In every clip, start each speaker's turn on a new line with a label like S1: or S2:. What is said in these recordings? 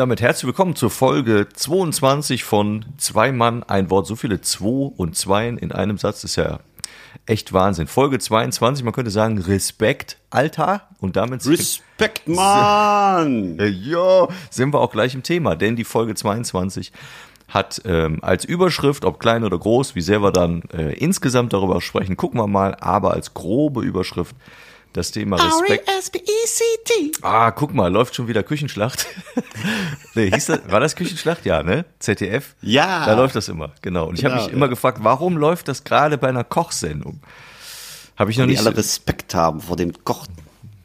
S1: damit herzlich willkommen zur Folge 22 von Zwei Mann, ein Wort. So viele Zwei und Zweien in einem Satz ist ja echt Wahnsinn. Folge 22, man könnte sagen Respekt, Alter. Und damit
S2: Respekt, Mann!
S1: ja, sind wir auch gleich im Thema, denn die Folge 22 hat ähm, als Überschrift, ob klein oder groß, wie sehr wir dann äh, insgesamt darüber sprechen, gucken wir mal, aber als grobe Überschrift das Thema Respekt.
S2: R-E-S-P-E-C-T.
S1: Ah, guck mal, läuft schon wieder Küchenschlacht. nee, hieß das, war das Küchenschlacht? Ja, ne? ZDF?
S2: Ja.
S1: Da läuft das immer, genau. Und ich
S2: Genau,
S1: habe mich
S2: ja.
S1: immer gefragt, warum läuft das gerade bei einer Kochsendung? Habe ich noch
S2: Die
S1: nicht
S2: alle Respekt haben vor dem Koch.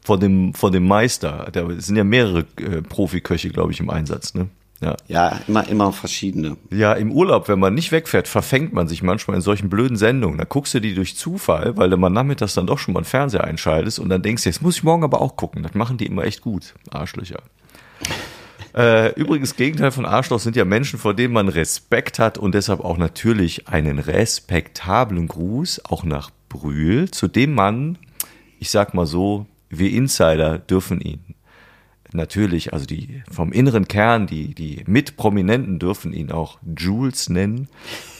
S1: vor dem, vor dem Meister. Da sind ja mehrere äh, Profiköche, glaube ich, im Einsatz, ne? Ja.
S2: Ja, immer, immer verschiedene.
S1: Ja, im Urlaub, wenn man nicht wegfährt, verfängt man sich manchmal in solchen blöden Sendungen. Da guckst du die durch Zufall, weil du mal nachmittags dann doch schon mal einen Fernseher einschaltest und dann denkst du, jetzt muss ich morgen aber auch gucken. Das machen die immer echt gut. Arschlöcher. Äh, übrigens, Gegenteil von Arschloch sind ja Menschen, vor denen man Respekt hat und deshalb auch natürlich einen respektablen Gruß, auch nach Brühl, zu dem man, ich sag mal so, wir Insider dürfen ihn natürlich, also die vom inneren Kern, die, die Mitprominenten dürfen ihn auch Jules nennen.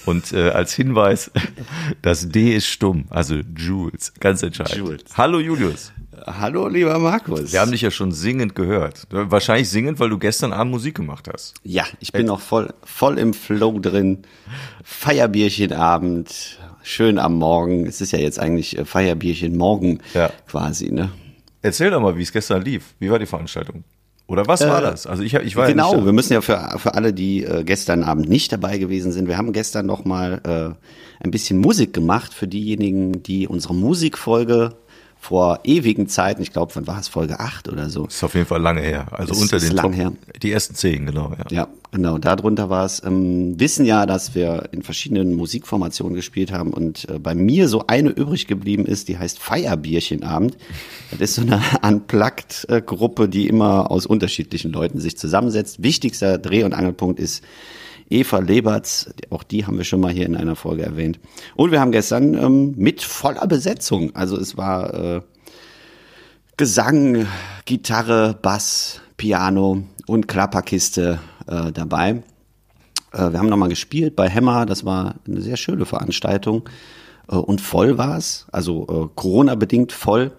S1: Und äh, als Hinweis, das D ist stumm, also Jules, ganz entscheidend.
S2: Jules.
S1: Hallo Julius.
S2: Hallo, lieber Markus.
S1: Wir haben dich ja schon singend gehört. Wahrscheinlich singend, weil du gestern Abend Musik gemacht hast.
S2: ja, ich bin noch voll, voll im Flow drin. Feierbierchenabend, schön am Morgen. Es ist ja jetzt eigentlich äh, Feierbierchen morgen
S1: Ja.
S2: quasi, ne?
S1: Erzähl doch mal, wie es gestern lief. Wie war die Veranstaltung? Oder was war das? Also ich, ich war
S2: genau,
S1: ja
S2: wir müssen ja für, für alle, die äh, gestern Abend nicht dabei gewesen sind, wir haben gestern noch mal äh, ein bisschen Musik gemacht für diejenigen, die unsere Musikfolge vor ewigen Zeiten, ich glaube, wann war es, Folge 8 oder so.
S1: Ist auf jeden Fall lange her. Also
S2: Ist-
S1: unter
S2: ist
S1: den
S2: lang
S1: Top,
S2: her.
S1: die ersten zehn, genau. Ja.
S2: Ja, genau, darunter war es. Ähm, wissen ja, dass wir in verschiedenen Musikformationen gespielt haben und äh, bei mir so eine übrig geblieben ist, die heißt Feierbierchenabend. Das ist so eine Unplugged-Gruppe, die immer aus unterschiedlichen Leuten sich zusammensetzt. Wichtigster Dreh- und Angelpunkt ist Eva Leberts, auch die haben wir schon mal hier in einer Folge erwähnt. Und wir haben gestern ähm, mit voller Besetzung, also es war äh, Gesang, Gitarre, Bass, Piano und Klapperkiste äh, dabei. Äh, wir haben nochmal gespielt bei Hammer, das war eine sehr schöne Veranstaltung. Äh, und voll war es, also äh, Corona-bedingt voll.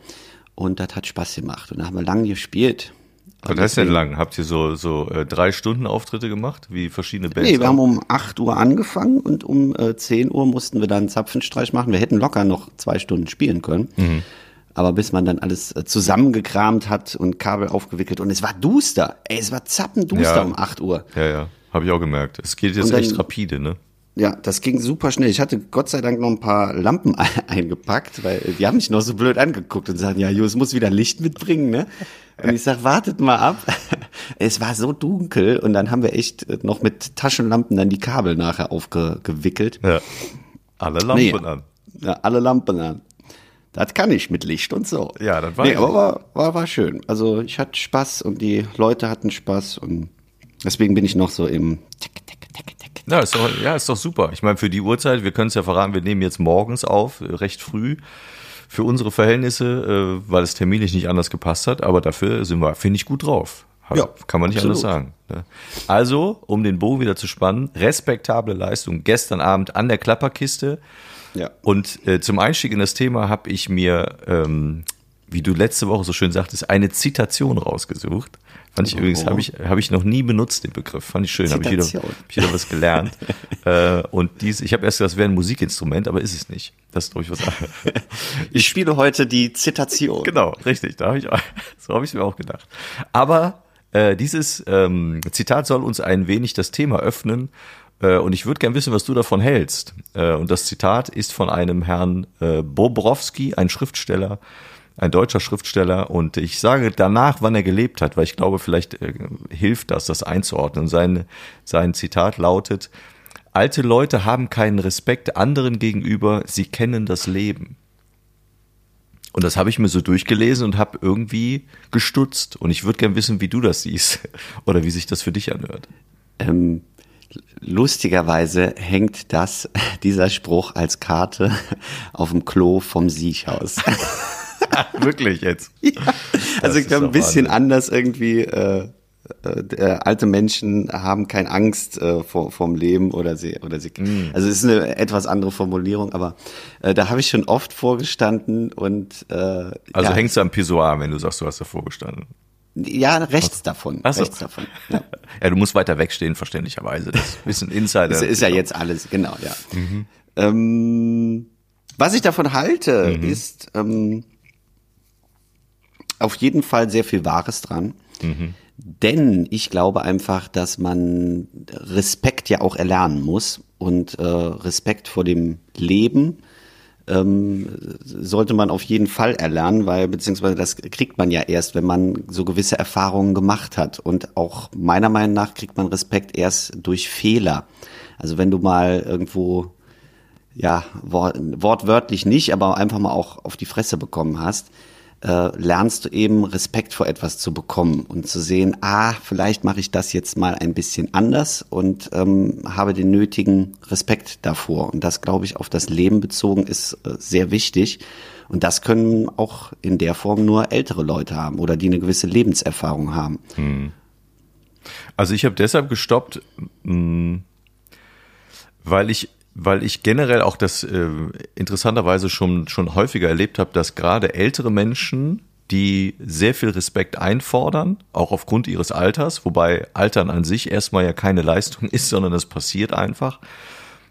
S2: Und das hat Spaß gemacht. Und da haben wir lange gespielt.
S1: Was heißt denn lang? Habt ihr so, so äh, drei Stunden Auftritte gemacht, wie verschiedene Bands?
S2: Nee, wir
S1: auch?
S2: haben um 8 Uhr angefangen und um äh, 10 Uhr mussten wir dann einen Zapfenstreich machen. Wir hätten locker noch zwei Stunden spielen können.
S1: Mhm.
S2: Aber bis man dann alles äh, zusammengekramt hat und Kabel aufgewickelt und es war duster. Ey, es war zappenduster
S1: Ja.
S2: um 8 Uhr.
S1: Ja, ja, habe ich auch gemerkt. Es geht jetzt
S2: dann-
S1: echt rapide, ne?
S2: Ja, das ging super schnell. Ich hatte Gott sei Dank noch ein paar Lampen eingepackt, weil die haben mich noch so blöd angeguckt und sagen, ja, Jus muss wieder Licht mitbringen, ne? Und ich sag, wartet mal ab. Es war so dunkel und dann haben wir echt noch mit Taschenlampen dann die Kabel nachher aufgewickelt.
S1: Ja. Alle Lampen
S2: Nee.
S1: an.
S2: Ja, alle Lampen an. Das kann ich mit Licht und so.
S1: Ja, das weiß
S2: nee, aber war, war, war schön. Also ich hatte Spaß und die Leute hatten Spaß und deswegen bin ich noch so im Tick, tick, tick, tick.
S1: Ja, ist doch, ja, ist doch super. Ich meine, für die Uhrzeit, wir können es ja verraten, wir nehmen jetzt morgens auf, äh, recht früh. Für unsere Verhältnisse, äh, weil es terminlich nicht anders gepasst hat, aber dafür sind wir, finde ich, gut drauf.
S2: Ja,
S1: Kann man nicht
S2: absolut.
S1: anders sagen. ne? Also, um den Bogen wieder zu spannen, respektable Leistung gestern Abend an der Klapperkiste.
S2: Ja.
S1: Und äh, zum Einstieg in das Thema habe ich mir, ähm, wie du letzte Woche so schön sagtest, eine Zitation rausgesucht. Fand ich übrigens, habe ich, hab ich noch nie benutzt, den Begriff. Fand ich schön, habe ich wieder, hab ich wieder was gelernt. äh, und dies, ich habe erst gedacht, das wäre ein Musikinstrument, aber ist es nicht. Das ist, glaube ich, was anderes.
S2: Ich spiele heute die Zitation.
S1: Genau, richtig. Da hab ich, so habe ich mir auch gedacht. Aber äh, dieses ähm, Zitat soll uns ein wenig das Thema öffnen. Äh, und ich würde gern wissen, was du davon hältst. Äh, und das Zitat ist von einem Herrn äh, Bobrowski, ein Schriftsteller, ein deutscher Schriftsteller. Und ich sage danach, wann er gelebt hat, weil ich glaube, vielleicht äh, hilft das, das einzuordnen. Sein, sein Zitat lautet, alte Leute haben keinen Respekt anderen gegenüber, sie kennen das Leben. Und das habe ich mir so durchgelesen und habe irgendwie gestutzt. Und ich würde gern wissen, wie du das siehst oder wie sich das für dich anhört.
S2: Ähm, lustigerweise hängt das, dieser Spruch als Karte auf dem Klo vom Siechhaus.
S1: Wirklich jetzt?
S2: also ich glaube, ein bisschen
S1: Wahnsinn.
S2: anders irgendwie äh, äh, äh, alte Menschen haben keine Angst äh, vor vom Leben oder sie oder sie. Mm. Also es ist eine etwas andere Formulierung, aber äh, da habe ich schon oft vorgestanden und äh,
S1: also ja. hängst du am Pissoir, wenn du sagst, du hast davor gestanden.
S2: Ja, rechts davon.
S1: Ach so.
S2: Rechts davon. Ja.
S1: ja, du musst weiter wegstehen, verständlicherweise. Das ist ein bisschen Insider.
S2: Das ist ja jetzt alles, genau, ja. Mhm. Ähm, was ich davon halte, mhm. ist ähm, auf jeden Fall sehr viel Wahres dran. Mhm. Denn ich glaube einfach, dass man Respekt ja auch erlernen muss und äh, Respekt vor dem Leben ähm, sollte man auf jeden Fall erlernen, weil beziehungsweise das kriegt man ja erst, wenn man so gewisse Erfahrungen gemacht hat. Und auch meiner Meinung nach kriegt man Respekt erst durch Fehler. Also wenn du mal irgendwo, ja, wort, wortwörtlich nicht, aber einfach mal auch auf die Fresse bekommen hast, äh, lernst du eben Respekt vor etwas zu bekommen und zu sehen, ah, vielleicht mache ich das jetzt mal ein bisschen anders und ähm, habe den nötigen Respekt davor. Und das, glaube ich, auf das Leben bezogen ist äh, sehr wichtig. Und das können auch in der Form nur ältere Leute haben oder die eine gewisse Lebenserfahrung haben. Hm.
S1: Also ich habe deshalb gestoppt, mh, hm, weil ich weil ich generell auch das äh, interessanterweise schon, schon häufiger erlebt habe, dass gerade ältere Menschen, die sehr viel Respekt einfordern, auch aufgrund ihres Alters, wobei Altern an sich erstmal ja keine Leistung ist, sondern es passiert einfach.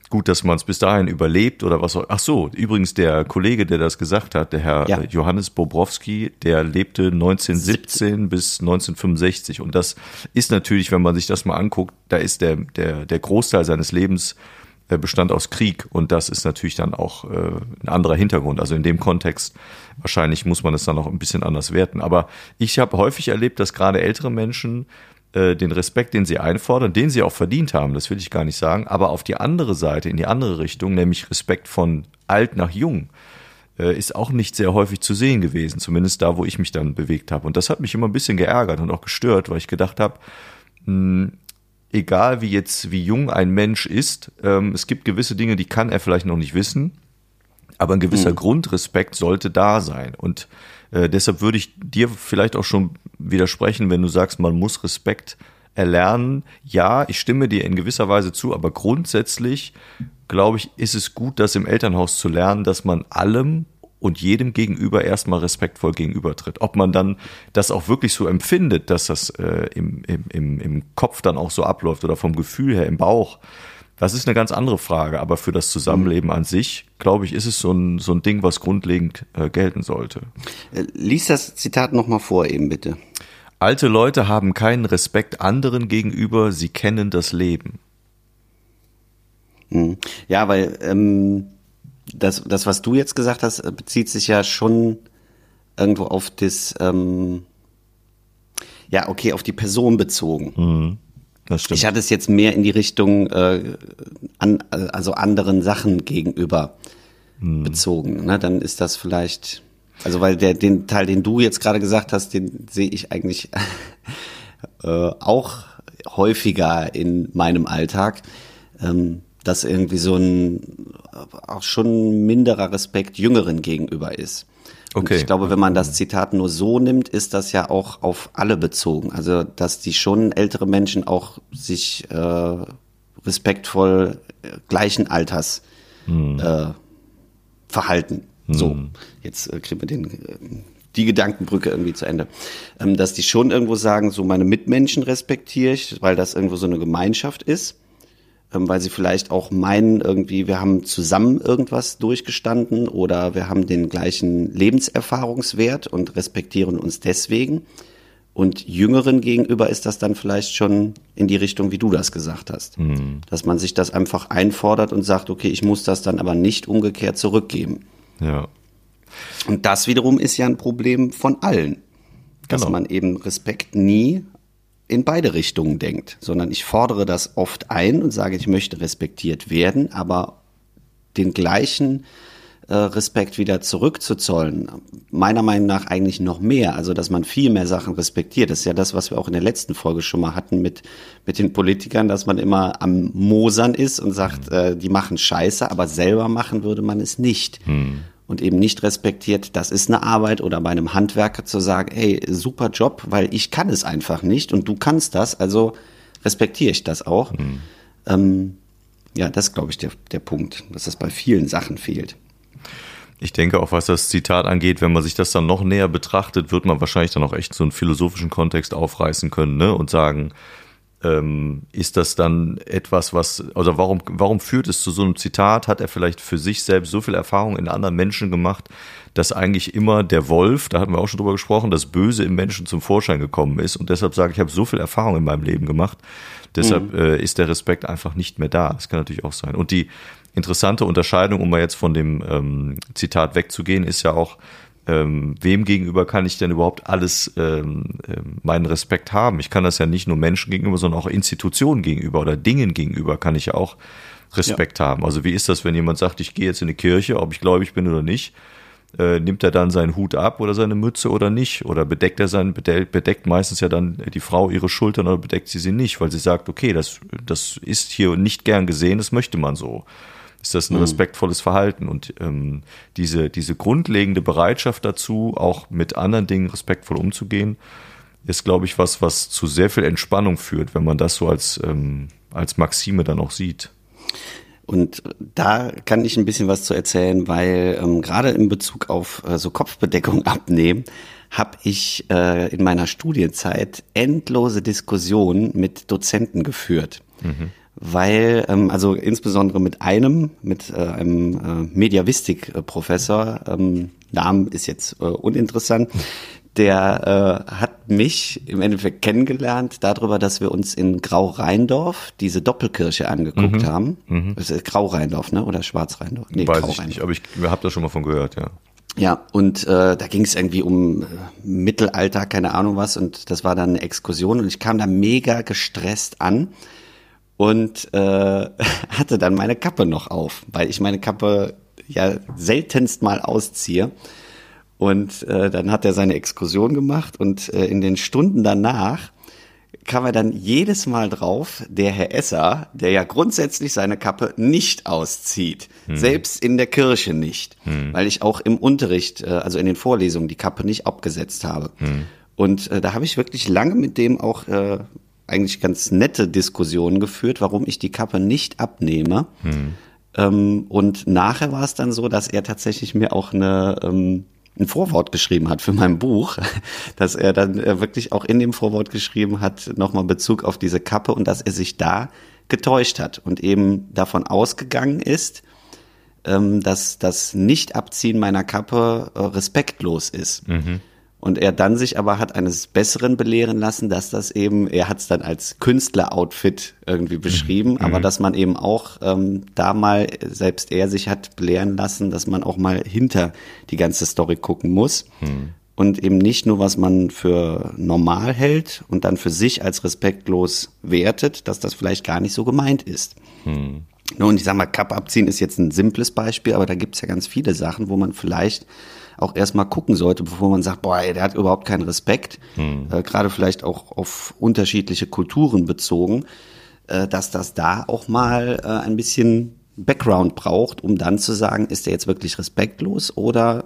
S1: Gut, dass man es bis dahin überlebt oder was auch. Ach so, übrigens der Kollege, der das gesagt hat, der Herr ja. Johannes Bobrowski, der lebte 1917 17. bis 1965 und das ist natürlich, wenn man sich das mal anguckt, da ist der der der Großteil seines Lebens äh, bestand aus Krieg und das ist natürlich dann auch äh, ein anderer Hintergrund. Also in dem Kontext wahrscheinlich muss man es dann auch ein bisschen anders werten. Aber ich habe häufig erlebt, dass gerade ältere Menschen äh, den Respekt, den sie einfordern, den sie auch verdient haben, das will ich gar nicht sagen, aber auf die andere Seite, in die andere Richtung, nämlich Respekt von alt nach jung, äh, ist auch nicht sehr häufig zu sehen gewesen, zumindest da, wo ich mich dann bewegt habe. Und das hat mich immer ein bisschen geärgert und auch gestört, weil ich gedacht habe, hm, egal wie jetzt, wie jung ein Mensch ist, ähm, es gibt gewisse Dinge, die kann er vielleicht noch nicht wissen, aber ein gewisser mhm. Grundrespekt sollte da sein. Und äh, deshalb würde ich dir vielleicht auch schon widersprechen, wenn du sagst, man muss Respekt erlernen. Ja, ich stimme dir in gewisser Weise zu, aber grundsätzlich glaube ich, ist es gut, das im Elternhaus zu lernen, dass man allem und jedem gegenüber erstmal respektvoll gegenübertritt. Ob man dann das auch wirklich so empfindet, dass das äh, im, im, im Kopf dann auch so abläuft oder vom Gefühl her im Bauch, das ist eine ganz andere Frage. Aber für das Zusammenleben an sich, glaube ich, ist es so ein, so ein Ding, was grundlegend äh, gelten sollte.
S2: Äh, lies das Zitat nochmal vor eben bitte.
S1: Alte Leute haben keinen Respekt anderen gegenüber, sie kennen das Leben.
S2: Hm. Ja, weil ähm, das, das, was du jetzt gesagt hast, äh, bezieht sich ja schon irgendwo auf das, ähm, ja, okay, auf die Person bezogen. Mhm. Das stimmt. Ich hatte es jetzt mehr in die Richtung, äh, an, also anderen Sachen gegenüber mhm. bezogen. Ne? Dann ist das vielleicht, also weil der, den Teil, den du jetzt gerade gesagt hast, den sehe ich eigentlich äh, auch häufiger in meinem Alltag. Ähm, dass irgendwie so ein auch schon minderer Respekt Jüngeren gegenüber ist. Okay. Und ich glaube, wenn man das Zitat nur so nimmt, ist das ja auch auf alle bezogen. Also, dass die schon ältere Menschen auch sich äh, respektvoll äh, gleichen Alters hm. äh, verhalten. Hm. So, jetzt äh, kriegen wir den, äh, die Gedankenbrücke irgendwie zu Ende. Ähm, dass die schon irgendwo sagen, so meine Mitmenschen respektiere ich, weil das irgendwo so eine Gemeinschaft ist weil sie vielleicht auch meinen, irgendwie, wir haben zusammen irgendwas durchgestanden oder wir haben den gleichen Lebenserfahrungswert und respektieren uns deswegen. Und Jüngeren gegenüber ist das dann vielleicht schon in die Richtung, wie du das gesagt hast. Mhm. Dass man sich das einfach einfordert und sagt, okay, ich muss das dann aber nicht umgekehrt zurückgeben.
S1: Ja.
S2: Und das wiederum ist ja ein Problem von allen. Dass genau. man eben Respekt nie in beide Richtungen denkt, sondern ich fordere das oft ein und sage, ich möchte respektiert werden, aber den gleichen äh, Respekt wieder zurückzuzollen, meiner Meinung nach eigentlich noch mehr, also dass man viel mehr Sachen respektiert. Das ist ja das, was wir auch in der letzten Folge schon mal hatten mit, mit den Politikern, dass man immer am Mosern ist und sagt, mhm. äh, die machen Scheiße, aber selber machen würde man es nicht. Mhm. Und eben nicht respektiert, das ist eine Arbeit oder bei einem Handwerker zu sagen, hey, super Job, weil ich kann es einfach nicht und du kannst das, also respektiere ich das auch. Mhm. Ähm, ja, das glaube ich der, der Punkt, dass das bei vielen Sachen fehlt.
S1: Ich denke auch, was das Zitat angeht, wenn man sich das dann noch näher betrachtet, wird man wahrscheinlich dann auch echt so einen philosophischen Kontext aufreißen können ne? und sagen, ähm, ist das dann etwas, was, also warum, warum führt es zu so einem Zitat? Hat er vielleicht für sich selbst so viel Erfahrung in anderen Menschen gemacht, dass eigentlich immer der Wolf, da hatten wir auch schon drüber gesprochen, das Böse im Menschen zum Vorschein gekommen ist und deshalb sage ich, ich habe so viel Erfahrung in meinem Leben gemacht, deshalb mhm. äh, ist der Respekt einfach nicht mehr da. Das kann natürlich auch sein. Und die interessante Unterscheidung, um mal jetzt von dem ähm, Zitat wegzugehen, ist ja auch, ähm, wem gegenüber kann ich denn überhaupt alles ähm, ähm, meinen Respekt haben? Ich kann das ja nicht nur Menschen gegenüber, sondern auch Institutionen gegenüber oder Dingen gegenüber kann ich ja auch Respekt ja. haben. Also wie ist das, wenn jemand sagt, ich gehe jetzt in eine Kirche, ob ich gläubig bin oder nicht? Äh, nimmt er dann seinen Hut ab oder seine Mütze oder nicht? Oder bedeckt er sein, bedeckt meistens ja dann die Frau ihre Schultern oder bedeckt sie sie nicht, weil sie sagt, okay, das, das ist hier nicht gern gesehen, das möchte man so ist das ein mhm. respektvolles Verhalten. Und ähm, diese, diese grundlegende Bereitschaft dazu, auch mit anderen Dingen respektvoll umzugehen, ist, glaube ich, was, was zu sehr viel Entspannung führt, wenn man das so als, ähm, als Maxime dann auch sieht.
S2: Und da kann ich ein bisschen was zu erzählen, weil ähm, gerade in Bezug auf äh, so Kopfbedeckung abnehmen, habe ich äh, in meiner Studienzeit endlose Diskussionen mit Dozenten geführt. Mhm weil, ähm, also insbesondere mit einem, mit äh, einem äh, Mediavistik-Professor, ähm, Namen ist jetzt äh, uninteressant, der äh, hat mich im Endeffekt kennengelernt darüber, dass wir uns in Grau-Rheindorf diese Doppelkirche angeguckt mhm. haben. Mhm. Das ist Grau-Rheindorf, ne? Oder Schwarz-Rheindorf?
S1: Nee, Weiß ich nicht, aber ich habe da schon mal von gehört, ja.
S2: Ja, und äh, da ging es irgendwie um äh, Mittelalter, keine Ahnung was, und das war dann eine Exkursion und ich kam da mega gestresst an und äh, hatte dann meine Kappe noch auf, weil ich meine Kappe ja seltenst mal ausziehe. Und äh, dann hat er seine Exkursion gemacht und äh, in den Stunden danach kam er dann jedes Mal drauf, der Herr Esser, der ja grundsätzlich seine Kappe nicht auszieht, hm. selbst in der Kirche nicht, hm. weil ich auch im Unterricht, äh, also in den Vorlesungen, die Kappe nicht abgesetzt habe. Hm. Und äh, da habe ich wirklich lange mit dem auch äh, eigentlich ganz nette Diskussionen geführt, warum ich die Kappe nicht abnehme. Hm. Ähm, und nachher war es dann so, dass er tatsächlich mir auch eine, ähm, ein Vorwort geschrieben hat für mein Buch, dass er dann äh, wirklich auch in dem Vorwort geschrieben hat, nochmal Bezug auf diese Kappe und dass er sich da getäuscht hat und eben davon ausgegangen ist, ähm, dass das Nicht-Abziehen meiner Kappe äh, respektlos ist. Mhm. Und er dann sich aber hat eines Besseren belehren lassen, dass das eben, er hat es dann als Künstler-Outfit irgendwie beschrieben, mhm. aber mhm. dass man eben auch ähm, da mal, selbst er sich hat belehren lassen, dass man auch mal hinter die ganze Story gucken muss. Mhm. Und eben nicht nur, was man für normal hält und dann für sich als respektlos wertet, dass das vielleicht gar nicht so gemeint ist. Mhm. Nun, ich sag mal, Cup abziehen ist jetzt ein simples Beispiel, aber da gibt's ja ganz viele Sachen, wo man vielleicht auch erstmal gucken sollte, bevor man sagt, boah, ey, der hat überhaupt keinen Respekt, hm. äh, gerade vielleicht auch auf unterschiedliche Kulturen bezogen, äh, dass das da auch mal äh, ein bisschen Background braucht, um dann zu sagen, ist der jetzt wirklich respektlos oder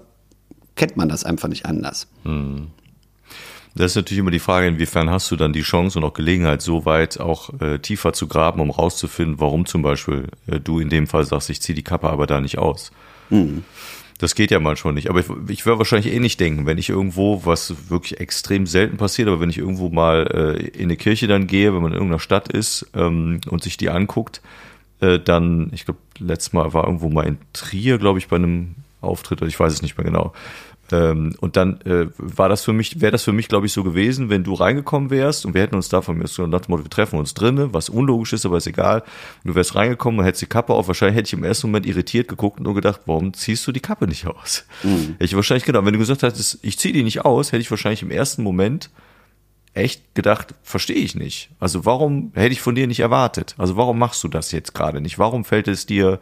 S2: kennt man das einfach nicht anders? Hm.
S1: Das ist natürlich immer die Frage, inwiefern hast du dann die Chance und auch Gelegenheit, so weit auch äh, tiefer zu graben, um rauszufinden, warum zum Beispiel äh, du in dem Fall sagst, ich ziehe die Kappe aber da nicht aus. Mhm. Das geht ja manchmal nicht. Aber ich, ich würde wahrscheinlich eh nicht denken, wenn ich irgendwo, was wirklich extrem selten passiert, aber wenn ich irgendwo mal äh, in eine Kirche dann gehe, wenn man in irgendeiner Stadt ist ähm, und sich die anguckt, äh, dann, ich glaube, letztes Mal war irgendwo mal in Trier, glaube ich, bei einem Auftritt, ich weiß es nicht mehr genau. Ähm, und dann äh, war das für mich, wäre das für mich, glaube ich, so gewesen, wenn du reingekommen wärst und wir hätten uns da von mir so Motto, wir treffen uns drinnen, was unlogisch ist, aber ist egal. Und du wärst reingekommen und hättest die Kappe auf. Wahrscheinlich hätte ich im ersten Moment irritiert geguckt und nur gedacht, warum ziehst du die Kappe nicht aus? Mhm. Hätte ich wahrscheinlich gedacht, wenn du gesagt hättest, ich ziehe die nicht aus, hätte ich wahrscheinlich im ersten Moment echt gedacht, verstehe ich nicht. Also warum hätte ich von dir nicht erwartet? Also warum machst du das jetzt gerade nicht? Warum fällt es dir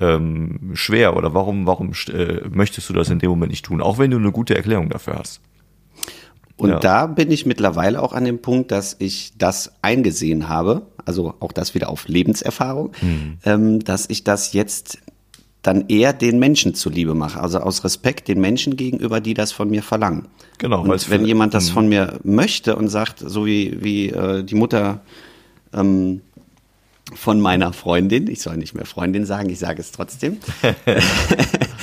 S1: ähm, schwer oder warum, warum äh, möchtest du das in dem Moment nicht tun, auch wenn du eine gute Erklärung dafür hast?
S2: Und ja. da bin ich mittlerweile auch an dem Punkt, dass ich das eingesehen habe, also auch das wieder auf Lebenserfahrung, mhm. ähm, dass ich das jetzt dann eher den Menschen zuliebe mache. Also aus Respekt den Menschen gegenüber, die das von mir verlangen.
S1: Genau.
S2: Und wenn jemand das von mir möchte und sagt, so wie, wie äh, die Mutter ähm, von meiner Freundin, ich soll nicht mehr Freundin sagen, ich sage es trotzdem.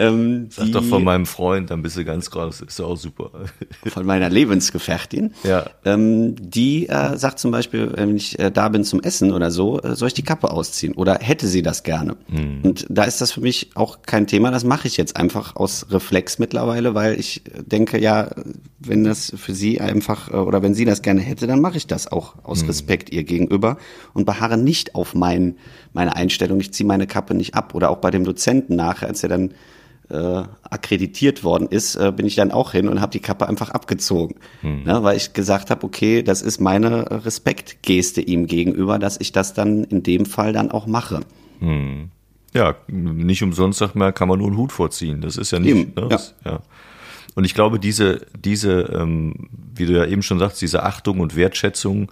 S1: Ähm, Sag doch von meinem Freund, dann bist du ganz groß, ist auch super.
S2: Von meiner Lebensgefährtin. Ja. Ähm, die äh, sagt zum Beispiel, wenn ich äh, da bin zum Essen oder so, äh, soll ich die Kappe ausziehen oder hätte sie das gerne. Mhm. Und da ist das für mich auch kein Thema, das mache ich jetzt einfach aus Reflex mittlerweile, weil ich denke, ja, wenn das für sie einfach äh, oder wenn sie das gerne hätte, dann mache ich das auch aus mhm. Respekt ihr gegenüber und beharre nicht auf mein, meine Einstellung. Ich ziehe meine Kappe nicht ab oder auch bei dem Dozenten nachher, als er dann äh, akkreditiert worden ist, äh, bin ich dann auch hin und habe die Kappe einfach abgezogen, hm. ne, weil ich gesagt habe, okay, das ist meine Respektgeste ihm gegenüber, dass ich das dann in dem Fall dann auch mache.
S1: Hm. Ja, nicht umsonst sagt man, kann man nur einen Hut vorziehen. Das ist ja nicht. Ne, ja. ja. Und ich glaube, diese, diese, ähm, wie du ja eben schon sagst, diese Achtung und Wertschätzung,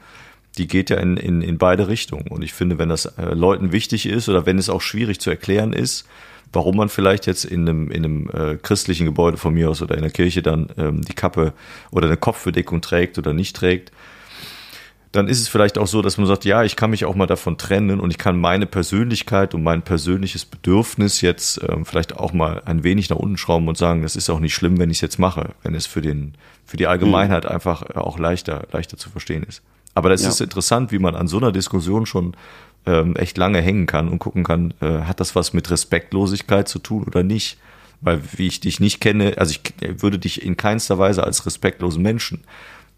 S1: die geht ja in, in, in beide Richtungen. Und ich finde, wenn das äh, Leuten wichtig ist oder wenn es auch schwierig zu erklären ist, warum man vielleicht jetzt in einem, in einem äh, christlichen Gebäude von mir aus oder in der Kirche dann ähm, die Kappe oder eine Kopfbedeckung trägt oder nicht trägt, dann ist es vielleicht auch so, dass man sagt, ja, ich kann mich auch mal davon trennen und ich kann meine Persönlichkeit und mein persönliches Bedürfnis jetzt ähm, vielleicht auch mal ein wenig nach unten schrauben und sagen, das ist auch nicht schlimm, wenn ich es jetzt mache, wenn es für den für die Allgemeinheit mhm. einfach äh, auch leichter leichter zu verstehen ist. Aber das ja. ist interessant, wie man an so einer Diskussion schon ähm, echt lange hängen kann und gucken kann, äh, hat das was mit Respektlosigkeit zu tun oder nicht? Weil wie ich dich nicht kenne, also ich würde dich in keinster Weise als respektlosen Menschen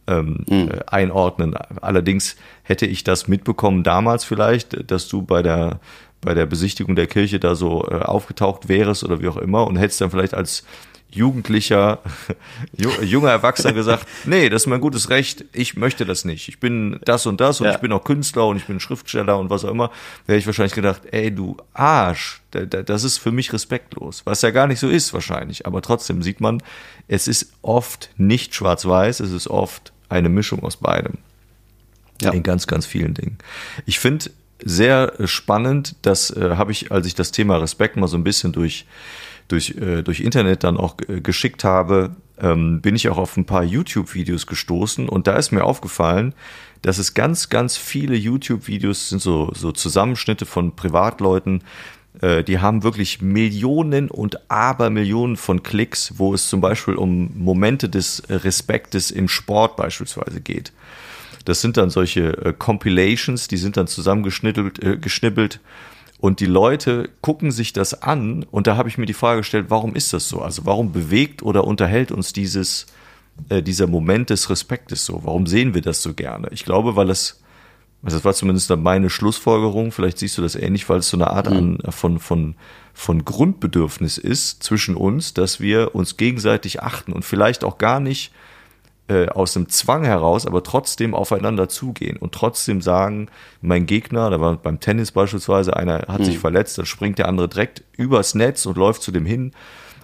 S1: ähm, mhm. äh, einordnen. Allerdings hätte ich das mitbekommen damals vielleicht, dass du bei der bei der Besichtigung der Kirche da so äh, aufgetaucht wärst oder wie auch immer und hättest dann vielleicht als jugendlicher, junger Erwachsener gesagt, nee, das ist mein gutes Recht, ich möchte das nicht. Ich bin das und das und ja. ich bin auch Künstler und ich bin Schriftsteller und was auch immer. Da hätte ich wahrscheinlich gedacht, ey, du Arsch, das ist für mich respektlos. Was ja gar nicht so ist wahrscheinlich. Aber trotzdem sieht man, es ist oft nicht schwarz-weiß, es ist oft eine Mischung aus beidem. Ja. In ganz, ganz vielen Dingen. Ich finde sehr spannend, das äh, habe ich, als ich das Thema Respekt mal so ein bisschen durch durch, äh, durch Internet dann auch äh, geschickt habe, ähm, bin ich auch auf ein paar YouTube-Videos gestoßen und da ist mir aufgefallen, dass es ganz, ganz viele YouTube-Videos sind so, so Zusammenschnitte von Privatleuten, äh, die haben wirklich Millionen und Abermillionen von Klicks, wo es zum Beispiel um Momente des Respektes im Sport beispielsweise geht. Das sind dann solche äh, Compilations, die sind dann zusammengeschnittelt, äh, geschnibbelt und die Leute gucken sich das an und da habe ich mir die Frage gestellt, warum ist das so? Also warum bewegt oder unterhält uns dieses, äh, dieser Moment des Respektes so? Warum sehen wir das so gerne? Ich glaube, weil es, also das war zumindest meine Schlussfolgerung, vielleicht siehst du das ähnlich, weil es so eine Art an, mhm. von, von, von Grundbedürfnis ist zwischen uns, dass wir uns gegenseitig achten und vielleicht auch gar nicht äh, aus dem Zwang heraus, aber trotzdem aufeinander zugehen und trotzdem sagen, mein Gegner, da war beim Tennis beispielsweise, einer hat mhm. sich verletzt, dann springt der andere direkt übers Netz und läuft zu dem hin.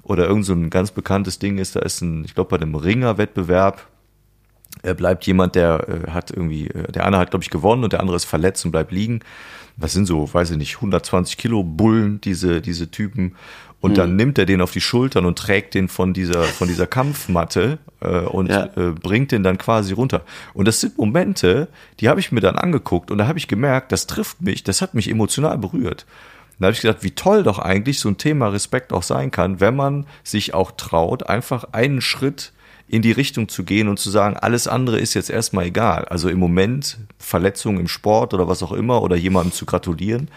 S1: Oder irgend so ein ganz bekanntes Ding ist, da ist ein, ich glaube, bei einem Ringer-Wettbewerb, bleibt jemand, der äh, hat irgendwie, äh, der eine hat, glaube ich, gewonnen und der andere ist verletzt und bleibt liegen. Was sind so, weiß ich nicht, 120 Kilo Bullen, diese, diese Typen. Und mhm. dann nimmt er den auf die Schultern und trägt den von dieser, von dieser Kampfmatte äh, und ja. äh, bringt den dann quasi runter. Und das sind Momente, die habe ich mir dann angeguckt und da habe ich gemerkt, das trifft mich, das hat mich emotional berührt. Da habe ich gedacht, wie toll doch eigentlich so ein Thema Respekt auch sein kann, wenn man sich auch traut, einfach einen Schritt in die Richtung zu gehen und zu sagen, alles andere ist jetzt erstmal egal. Also im Moment Verletzungen im Sport oder was auch immer oder jemandem zu gratulieren.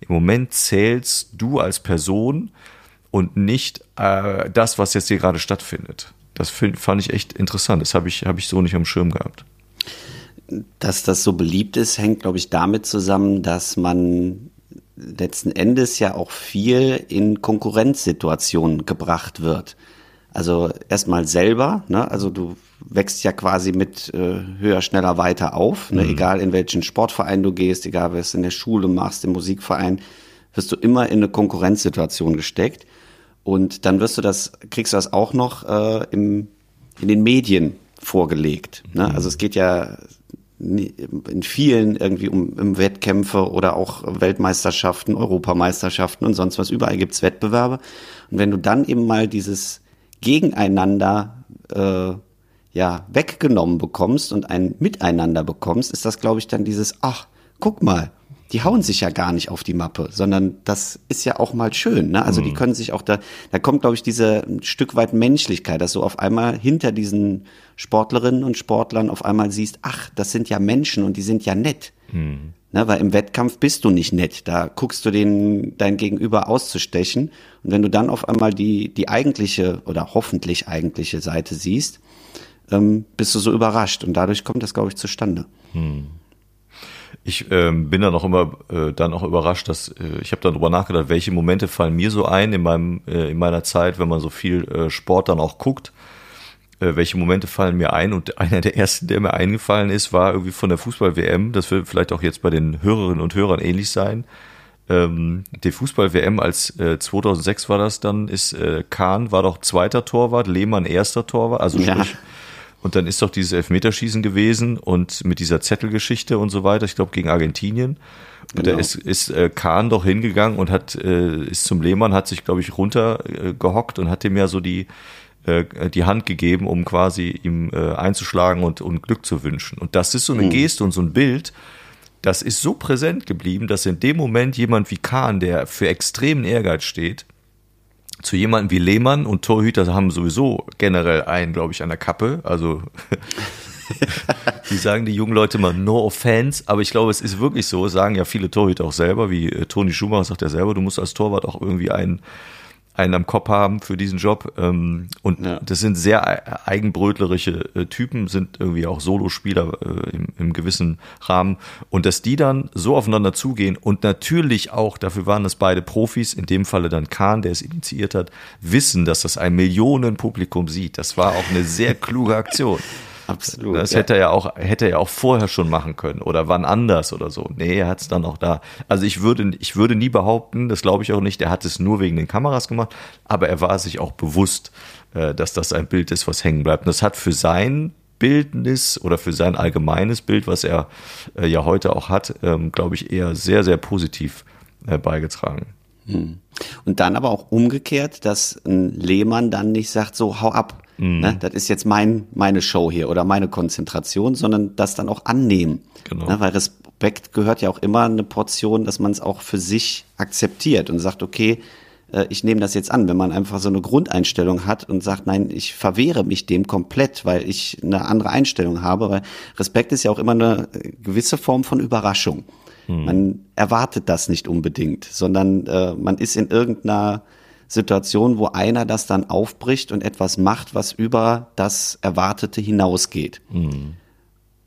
S1: Im Moment zählst du als Person und nicht äh, das, was jetzt hier gerade stattfindet. Das find, fand ich echt interessant. Das habe ich, hab ich so nicht am Schirm gehabt.
S2: Dass das so beliebt ist, hängt, glaube ich, damit zusammen, dass man letzten Endes ja auch viel in Konkurrenzsituationen gebracht wird. Also erstmal selber, ne? also du wächst ja quasi mit äh, höher, schneller, weiter auf, ne? Mhm. egal in welchen Sportverein du gehst, egal was in der Schule machst, im Musikverein, wirst du immer in eine Konkurrenzsituation gesteckt. Und dann wirst du das, kriegst du das auch noch äh, im, in den Medien vorgelegt. Ne? Mhm. Also es geht ja in vielen irgendwie um, um Wettkämpfe oder auch Weltmeisterschaften, Europameisterschaften und sonst was. Überall gibt's Wettbewerbe. Und wenn du dann eben mal dieses Gegeneinander äh, ja weggenommen bekommst und ein Miteinander bekommst, ist das, glaube ich, dann dieses, ach, guck mal, die hauen sich ja gar nicht auf die Mappe, sondern das ist ja auch mal schön. Ne? Also mhm. die können sich auch da, da kommt, glaube ich, diese Stück weit Menschlichkeit, dass du auf einmal hinter diesen Sportlerinnen und Sportlern auf einmal siehst, ach, das sind ja Menschen und die sind ja nett. Mhm. Ne, weil im Wettkampf bist du nicht nett. Da guckst du den, dein Gegenüber auszustechen. Und wenn du dann auf einmal die, die eigentliche oder hoffentlich eigentliche Seite siehst, ähm, bist du so überrascht. Und dadurch kommt das, glaube ich, zustande. Hm.
S1: Ich ähm, bin dann auch immer äh, dann auch überrascht, dass äh, ich habe dann drüber nachgedacht, welche Momente fallen mir so ein in meinem äh, in meiner Zeit, wenn man so viel äh, Sport dann auch guckt. Äh, welche Momente fallen mir ein? Und einer der ersten, der mir eingefallen ist, war irgendwie von der Fußball-WM. Das wird vielleicht auch jetzt bei den Hörerinnen und Hörern ähnlich sein. Ähm, die Fußball-WM als äh, 2006 war das dann, ist äh, Kahn war doch zweiter Torwart, Lehmann erster Torwart, also ja. sprich und dann ist doch dieses Elfmeterschießen gewesen und mit dieser Zettelgeschichte und so weiter, ich glaube gegen Argentinien. Und genau. da ist, ist äh, Kahn doch hingegangen und hat, äh, ist zum Lehmann, hat sich, glaube ich, runtergehockt äh, und hat dem ja so die, äh, die Hand gegeben, um quasi ihm äh, einzuschlagen und, und Glück zu wünschen. Und das ist so eine mhm. Geste und so ein Bild, das ist so präsent geblieben, dass in dem Moment jemand wie Kahn, der für extremen Ehrgeiz steht, zu jemandem wie Lehmann und Torhüter haben sowieso generell einen, glaube ich, an der Kappe. Also die sagen die jungen Leute immer no offense, aber ich glaube, es ist wirklich so, sagen ja viele Torhüter auch selber, wie äh, Toni Schumacher sagt ja selber, du musst als Torwart auch irgendwie einen einen am Kopf haben für diesen Job. Ähm, und ja. das sind sehr eigenbrötlerische äh, Typen, sind irgendwie auch Solospieler äh, im, im gewissen Rahmen. Und dass die dann so aufeinander zugehen und natürlich auch, dafür waren das beide Profis, in dem Falle dann Kahn, der es initiiert hat, wissen, dass das ein Millionenpublikum sieht. Das war auch eine sehr kluge Aktion. Absolut. Das ja. hätte er ja auch, hätte er ja auch vorher schon machen können oder wann anders oder so. Nee, er hat es dann auch da. Also ich würde, ich würde nie behaupten, das glaube ich auch nicht, er hat es nur wegen den Kameras gemacht, aber er war sich auch bewusst, äh, dass das ein Bild ist, was hängen bleibt. Und das hat für sein Bildnis oder für sein allgemeines Bild, was er äh, ja heute auch hat, ähm, glaube ich, eher sehr, sehr positiv äh, beigetragen.
S2: Hm. Und dann aber auch umgekehrt, dass ein Lehmann dann nicht sagt, so hau ab, Mhm. Ne? Das ist jetzt mein, meine Show hier oder meine Konzentration, sondern das dann auch annehmen. Genau. Ne? Weil Respekt gehört ja auch immer eine Portion, dass man es auch für sich akzeptiert und sagt, okay, äh, ich nehme das jetzt an, wenn man einfach so eine Grundeinstellung hat und sagt, nein, ich verwehre mich dem komplett, weil ich eine andere Einstellung habe, weil Respekt ist ja auch immer eine gewisse Form von Überraschung. Hm. Man erwartet das nicht unbedingt, sondern äh, man ist in irgendeiner Situation, wo einer das dann aufbricht und etwas macht, was über das Erwartete hinausgeht. Mhm.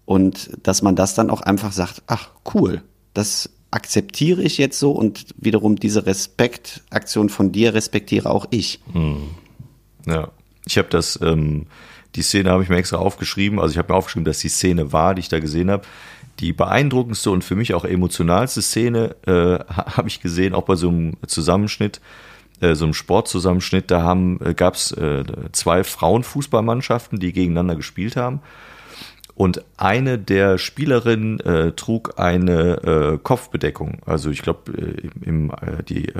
S2: Und dass man das dann auch einfach sagt, ach cool, das akzeptiere ich jetzt so und wiederum diese Respektaktion von dir respektiere auch ich. Mhm.
S1: Ja, ich habe das, ähm, die Szene habe ich mir extra aufgeschrieben, also ich habe mir aufgeschrieben, dass die Szene war, die ich da gesehen habe. Die beeindruckendste und für mich auch emotionalste Szene äh, habe ich gesehen, auch bei so einem Zusammenschnitt äh, so einem Sportzusammenschnitt, da haben, äh, gab es äh, zwei Frauenfußballmannschaften, die gegeneinander gespielt haben. Und eine der Spielerinnen äh, trug eine äh, Kopfbedeckung. Also ich glaube, äh, die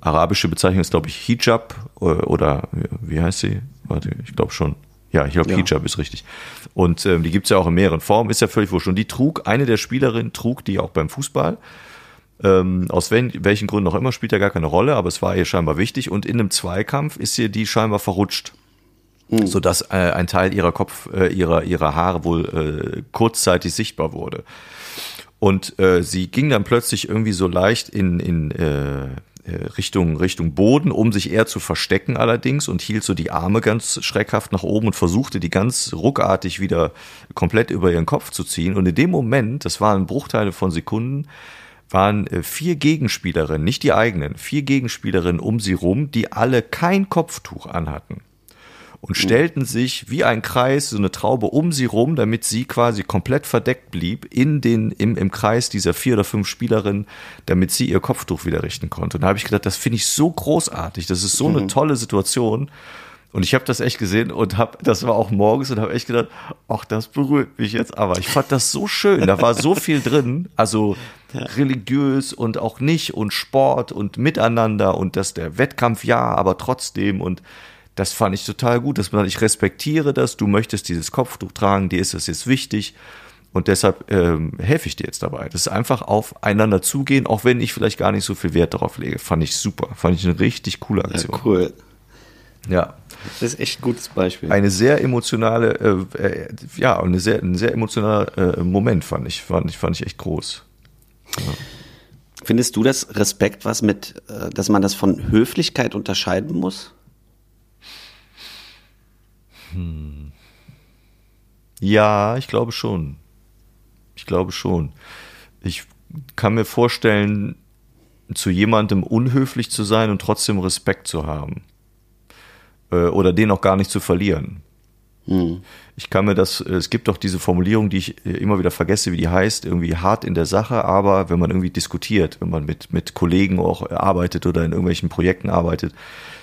S1: arabische Bezeichnung ist, glaube ich, Hijab oder wie heißt sie? Warte, ich glaube schon. Ja, ich glaube, ja. Hijab ist richtig. Und ähm, die gibt's ja auch in mehreren Formen, ist ja völlig wurscht. Und die trug, eine der Spielerinnen trug die auch beim Fußball. Ähm, aus wel welchen Gründen auch immer spielt ja gar keine Rolle, aber es war ihr scheinbar wichtig. Und in einem Zweikampf ist ihr die scheinbar verrutscht. Mhm. sodass äh, ein Teil ihrer Kopf, äh, ihrer, ihrer Haare wohl äh, kurzzeitig sichtbar wurde. Und äh, sie ging dann plötzlich irgendwie so leicht in, in äh, äh, Richtung, Richtung Boden, um sich eher zu verstecken allerdings und hielt so die Arme ganz schreckhaft nach oben und versuchte die ganz ruckartig wieder komplett über ihren Kopf zu ziehen. Und in dem Moment, das waren Bruchteile von Sekunden, waren äh, vier Gegenspielerinnen, nicht die eigenen, vier Gegenspielerinnen um sie rum, die alle kein Kopftuch anhatten. Und mhm. stellten sich wie ein Kreis, so eine Traube um sie rum, damit sie quasi komplett verdeckt blieb in den, im, im Kreis dieser vier oder fünf Spielerinnen, damit sie ihr Kopftuch wieder richten konnte. Und da habe ich gedacht, das finde ich so großartig, das ist so eine mhm. tolle Situation. Und ich habe das echt gesehen und habe, das war auch morgens und habe echt gedacht, ach, das berührt mich jetzt aber. Ich fand das so schön, da war so viel drin, also religiös und auch nicht und Sport und Miteinander und dass der Wettkampf ja, aber trotzdem und das fand ich total gut, dass man, ich respektiere das, du möchtest dieses Kopftuch tragen, dir ist das jetzt wichtig und deshalb ähm, helfe ich dir jetzt dabei. Das ist einfach aufeinander zugehen, auch wenn ich vielleicht gar nicht so viel Wert darauf lege. Fand ich super, fand ich eine richtig coole Aktion.
S2: Ja, cool.
S1: Ja.
S2: Das ist echt ein gutes Beispiel.
S1: Eine sehr emotionale, äh, äh, ja, eine sehr, ein sehr emotionaler äh, Moment fand ich, fand ich, fand ich echt groß.
S2: Ja. Findest du das Respekt was mit, äh, dass man das von Höflichkeit unterscheiden muss?
S1: Hm. Ja, ich glaube schon. Ich glaube schon. Ich kann mir vorstellen, zu jemandem unhöflich zu sein und trotzdem Respekt zu haben. Äh, oder den auch gar nicht zu verlieren. Hm. Ich kann mir das, es gibt doch diese Formulierung, die ich immer wieder vergesse, wie die heißt, irgendwie hart in der Sache, aber wenn man irgendwie diskutiert, wenn man mit, mit Kollegen auch arbeitet oder in irgendwelchen Projekten arbeitet,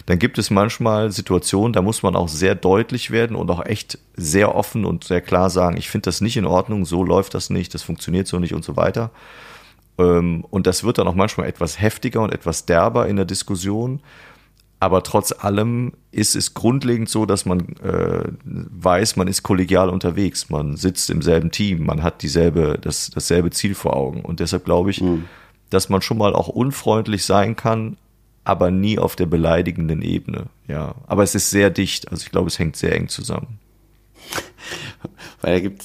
S1: dann gibt es manchmal Situationen, da muss man auch sehr deutlich werden und auch echt sehr offen und sehr klar sagen, ich finde das nicht in Ordnung, so läuft das nicht, das funktioniert so nicht und so weiter. Ähm, und das wird dann auch manchmal etwas heftiger und etwas derber in der Diskussion. Aber trotz allem ist es grundlegend so, dass man äh, weiß, man ist kollegial unterwegs, man sitzt im selben Team, man hat dieselbe, das, dasselbe Ziel vor Augen. Und deshalb glaube ich, mhm. dass man schon mal auch unfreundlich sein kann, aber nie auf der beleidigenden Ebene. Ja, aber es ist sehr dicht. Also ich glaube, es hängt sehr eng zusammen.
S2: Weil da gibt,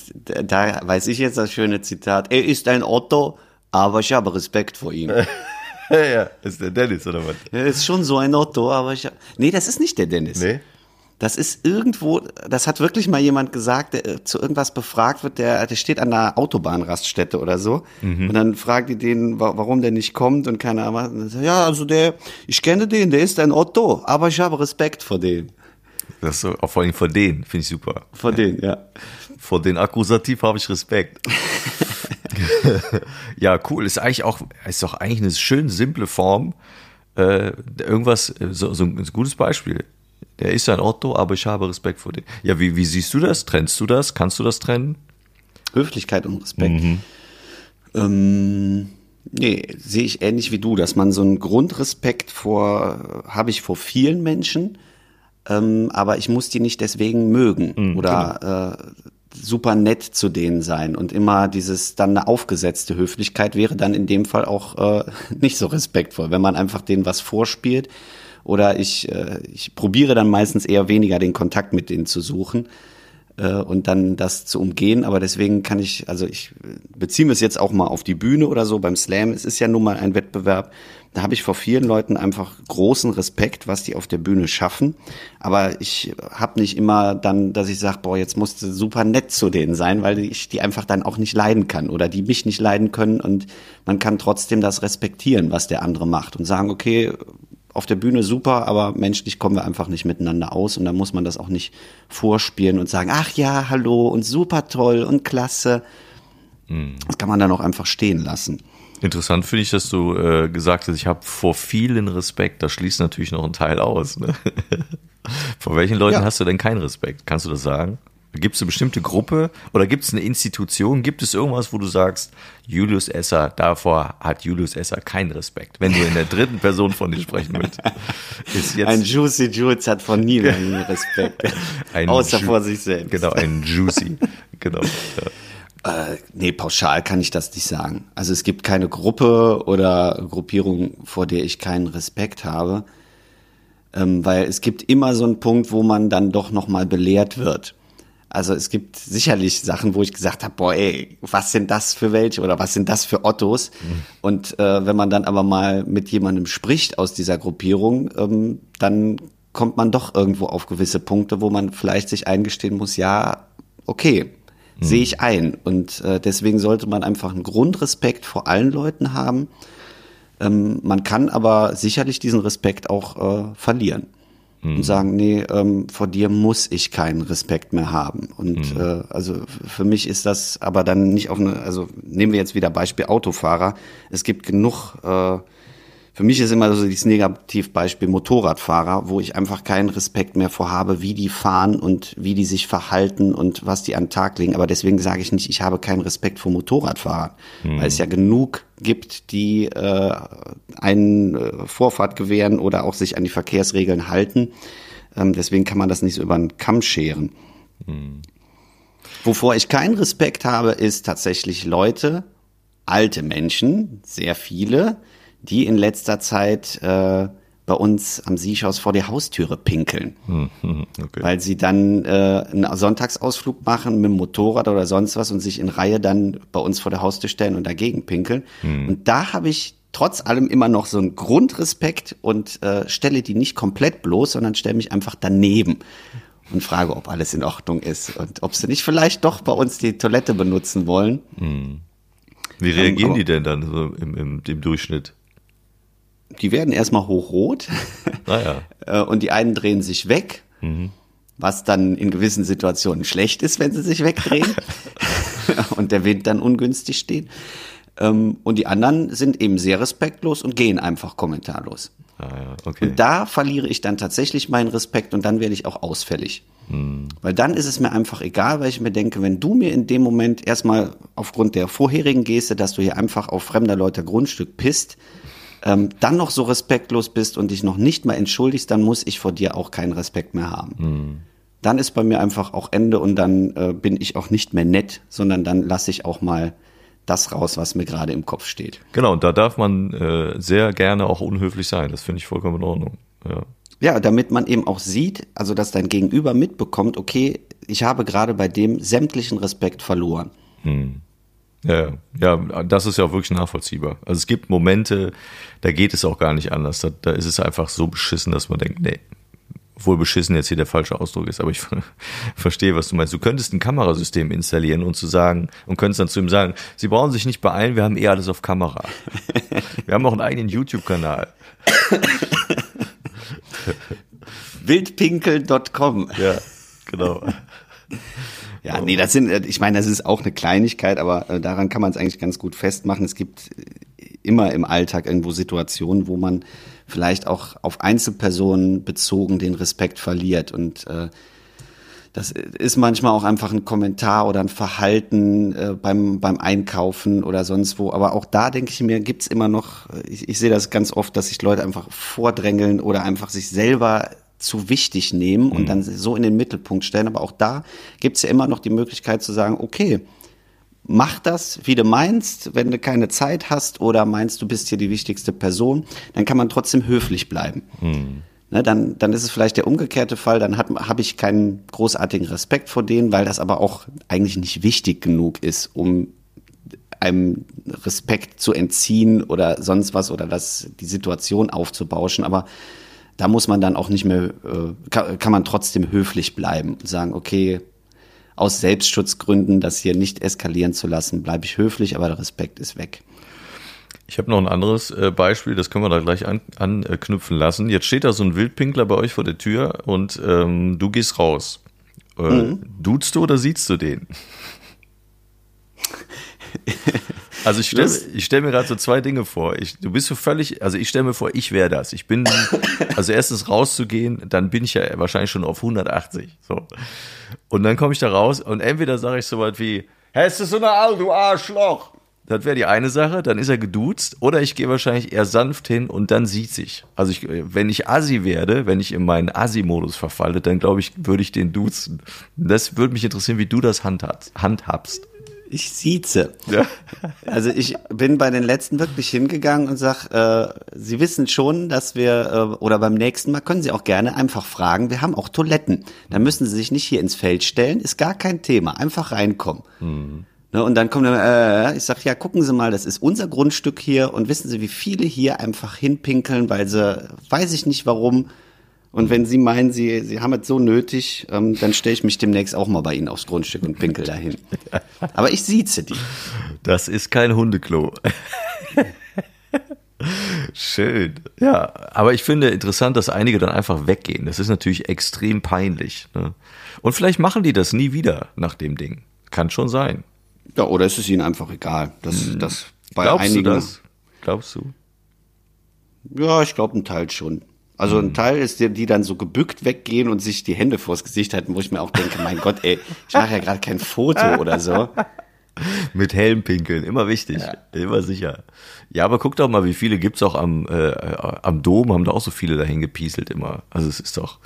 S2: da weiß ich jetzt das schöne Zitat. Er ist ein Otto, aber ich habe Respekt vor ihm.
S1: ja, ist der Dennis oder was?
S2: Er ist schon so ein Otto, aber ich. Nee, das ist nicht der Dennis. Nee. Das ist irgendwo, das hat wirklich mal jemand gesagt, der äh, zu irgendwas befragt wird, der, der steht an einer Autobahnraststätte oder so. Mhm. Und dann fragt die den, warum der nicht kommt und keine Ahnung. Ja, also der, ich kenne den, der ist ein Otto, aber ich habe Respekt vor dem.
S1: Das so, vor allem vor denen, finde ich super.
S2: Vor denen, ja.
S1: Vor den Akkusativ habe ich Respekt. ja, cool. Ist eigentlich auch, ist doch eigentlich eine schön simple Form. Äh, irgendwas, äh, so, so ein gutes Beispiel. Der ist ein Otto, aber ich habe Respekt vor dem. Ja, wie, wie siehst du das? Trennst du das? Kannst du das trennen?
S2: Höflichkeit und Respekt. Mhm. Ähm, nee, sehe ich ähnlich wie du, dass man so einen Grundrespekt vor, habe ich vor vielen Menschen, ähm, aber ich muss die nicht deswegen mögen mhm, oder genau. äh, super nett zu denen sein. Und immer dieses dann eine aufgesetzte Höflichkeit wäre dann in dem Fall auch äh, nicht so respektvoll, wenn man einfach denen was vorspielt oder ich, äh, ich probiere dann meistens eher weniger den Kontakt mit denen zu suchen äh, und dann das zu umgehen. Aber deswegen kann ich, also ich beziehe es jetzt auch mal auf die Bühne oder so beim Slam. Es ist ja nun mal ein Wettbewerb. Da habe ich vor vielen Leuten einfach großen Respekt, was die auf der Bühne schaffen. Aber ich habe nicht immer dann, dass ich sage, boah, jetzt musst du super nett zu denen sein, weil ich die einfach dann auch nicht leiden kann oder die mich nicht leiden können. Und man kann trotzdem das respektieren, was der andere macht und sagen, okay, auf der Bühne super, aber menschlich kommen wir einfach nicht miteinander aus und da muss man das auch nicht vorspielen und sagen, ach ja, hallo und super toll und klasse. Mhm. Das kann man dann auch einfach stehen lassen.
S1: Interessant finde ich, dass du äh, gesagt hast, ich habe vor vielen Respekt. Da schließt natürlich noch ein Teil aus. Ne? vor welchen Leuten ja. hast du denn keinen Respekt? Kannst du das sagen? Gibt es eine bestimmte Gruppe oder gibt es eine Institution? Gibt es irgendwas, wo du sagst, Julius Esser, davor hat Julius Esser keinen Respekt, wenn du in der dritten Person von dir sprechen willst?
S2: Ist jetzt ein Juicy Jules hat von niemandem Respekt. ein außer Ju vor sich selbst.
S1: Genau, ein Juicy. genau.
S2: Ja. Äh, nee, pauschal kann ich das nicht sagen. Also es gibt keine Gruppe oder Gruppierung, vor der ich keinen Respekt habe. Ähm, weil es gibt immer so einen Punkt, wo man dann doch nochmal belehrt wird. Also es gibt sicherlich Sachen, wo ich gesagt habe, boah, ey, was sind das für welche oder was sind das für Ottos? Mhm. Und äh, wenn man dann aber mal mit jemandem spricht aus dieser Gruppierung, ähm, dann kommt man doch irgendwo auf gewisse Punkte, wo man vielleicht sich eingestehen muss, ja, okay, mhm. sehe ich ein. Und äh, deswegen sollte man einfach einen Grundrespekt vor allen Leuten haben. Ähm, man kann aber sicherlich diesen Respekt auch äh, verlieren. Und sagen, nee, ähm, vor dir muss ich keinen Respekt mehr haben. Und mhm. äh, also für mich ist das aber dann nicht auf eine, also nehmen wir jetzt wieder Beispiel Autofahrer. Es gibt genug äh, für mich ist immer so dieses Negativbeispiel Motorradfahrer, wo ich einfach keinen Respekt mehr vor habe, wie die fahren und wie die sich verhalten und was die an den Tag legen. Aber deswegen sage ich nicht, ich habe keinen Respekt vor Motorradfahrern, mhm. weil es ja genug gibt, die äh, einen äh, Vorfahrt gewähren oder auch sich an die Verkehrsregeln halten. Ähm, deswegen kann man das nicht so über den Kamm scheren. Mhm. Wovor ich keinen Respekt habe, ist tatsächlich Leute, alte Menschen, sehr viele, die in letzter Zeit äh, bei uns am Siechhaus vor der Haustüre pinkeln. Hm, hm, okay. Weil sie dann äh, einen Sonntagsausflug machen mit dem Motorrad oder sonst was und sich in Reihe dann bei uns vor der Haustür stellen und dagegen pinkeln. Hm. Und da habe ich trotz allem immer noch so einen Grundrespekt und äh, stelle die nicht komplett bloß, sondern stelle mich einfach daneben und frage, ob alles in Ordnung ist und ob sie nicht vielleicht doch bei uns die Toilette benutzen wollen. Hm.
S1: Wie reagieren um, die denn dann so im, im, im Durchschnitt?
S2: Die werden erstmal hochrot
S1: naja.
S2: Ah, äh, und die einen drehen sich weg, mhm. was dann in gewissen Situationen schlecht ist, wenn sie sich wegdrehen und der Wind dann ungünstig steht. Ähm, und die anderen sind eben sehr respektlos und gehen einfach kommentarlos.
S1: Ah, ja, okay.
S2: Und da verliere ich dann tatsächlich meinen Respekt und dann werde ich auch ausfällig. Hm. Weil dann ist es mir einfach egal, weil ich mir denke, wenn du mir in dem Moment erstmal aufgrund der vorherigen Geste, dass du hier einfach auf fremder Leute Grundstück pisst, ähm, dann noch so respektlos bist und dich noch nicht mal entschuldigst, dann muss ich vor dir auch keinen Respekt mehr haben. Mhm. Dann ist bei mir einfach auch Ende und dann äh, bin ich auch nicht mehr nett, sondern dann lasse ich auch mal das raus, was mir gerade im Kopf steht.
S1: Genau, und da darf man äh, sehr gerne auch unhöflich sein. Das finde ich vollkommen in Ordnung. Ja.
S2: ja, damit man eben auch sieht, also dass dein Gegenüber mitbekommt, okay, ich habe gerade bei dem sämtlichen Respekt verloren. Hm.
S1: Ja, ja, das ist ja auch wirklich nachvollziehbar. Also es gibt Momente, da geht es auch gar nicht anders. Da, da ist es einfach so beschissen, dass man denkt, nee, obwohl beschissen jetzt hier der falsche Ausdruck ist, aber ich verstehe, was du meinst. Du könntest ein Kamerasystem installieren und zu sagen und könntest dann zu ihm sagen, Sie brauchen sich nicht beeilen, wir haben eh alles auf Kamera. Wir haben auch einen eigenen YouTube-Kanal.
S2: Wildpinkel.com.
S1: Ja, genau.
S2: Ja, nee, das sind, ich meine, das ist auch eine Kleinigkeit, aber äh, daran kann man es eigentlich ganz gut festmachen. Es gibt äh, immer im Alltag irgendwo Situationen, wo man vielleicht auch auf Einzelpersonen bezogen den Respekt verliert und äh, das ist manchmal auch einfach ein Kommentar oder ein Verhalten äh, beim, beim Einkaufen oder sonst wo. Aber auch da denke ich mir, gibt's immer noch, ich, ich sehe das ganz oft, dass sich Leute einfach vordrängeln oder einfach sich selber zu wichtig nehmen und mhm. dann so in den Mittelpunkt stellen. Aber auch da gibt es ja immer noch die Möglichkeit zu sagen, okay, mach das, wie du meinst, wenn du keine Zeit hast oder meinst, du bist hier die wichtigste Person, dann kann man trotzdem höflich bleiben. Mhm. Ne, dann, dann ist es vielleicht der umgekehrte Fall, dann habe ich keinen großartigen Respekt vor denen, weil das aber auch eigentlich nicht wichtig genug ist, um einem Respekt zu entziehen oder sonst was oder das, die Situation aufzubauschen. Aber da muss man dann auch nicht mehr, äh, kann, kann man trotzdem höflich bleiben und sagen, okay, aus Selbstschutzgründen, das hier nicht eskalieren zu lassen, bleibe ich höflich, aber der Respekt ist weg.
S1: Ich habe noch ein anderes äh, Beispiel, das können wir da gleich an, anknüpfen lassen. Jetzt steht da so ein Wildpinkler bei euch vor der Tür und ähm, du gehst raus. Äh, mhm. Duzt du oder siehst du den? Also ich stelle stell mir gerade so zwei Dinge vor. Ich, du bist so völlig, also ich stelle mir vor, ich wäre das. Ich bin, also erstens rauszugehen, dann bin ich ja wahrscheinlich schon auf 180. So. Und dann komme ich da raus und entweder sage ich so was wie, hast du so eine Aal, du Arschloch? Das wäre die eine Sache, dann ist er geduzt. Oder ich gehe wahrscheinlich eher sanft hin und dann sieht sich. Also ich, wenn ich Assi werde, wenn ich in meinen Assi-Modus verfalle, dann glaube ich, würde ich den duzen. Das würde mich interessieren, wie du das handhabst.
S2: Ich sieze. Ja. Also ich bin bei den letzten wirklich hingegangen und sag, äh, Sie wissen schon, dass wir, äh, oder beim nächsten Mal können Sie auch gerne einfach fragen, wir haben auch Toiletten. Da müssen Sie sich nicht hier ins Feld stellen, ist gar kein Thema, einfach reinkommen. Mhm. Ne, und dann kommt er, äh, ich sag, ja, gucken Sie mal, das ist unser Grundstück hier und wissen Sie, wie viele hier einfach hinpinkeln, weil sie, weiß ich nicht warum, und wenn Sie meinen, Sie, Sie haben es so nötig, ähm, dann stelle ich mich demnächst auch mal bei Ihnen aufs Grundstück und pinkel dahin. Aber ich sieze die.
S1: Das ist kein Hundeklo. Schön. Ja, aber ich finde interessant, dass einige dann einfach weggehen. Das ist natürlich extrem peinlich. Ne? Und vielleicht machen die das nie wieder nach dem Ding. Kann schon sein.
S2: Ja, oder ist es ihnen einfach egal. dass hm. das
S1: bei Glaubst einigen. Du das? Glaubst du?
S2: Ja, ich glaube, ein Teil schon. Also ein Teil ist, die, die dann so gebückt weggehen und sich die Hände vors Gesicht halten, wo ich mir auch denke, mein Gott, ey, ich mache ja gerade kein Foto oder so.
S1: Mit Helm pinkeln, immer wichtig, ja. immer sicher. Ja, aber guck doch mal, wie viele gibt's auch am, äh, am Dom, haben da auch so viele dahin gepieselt immer. Also es ist doch,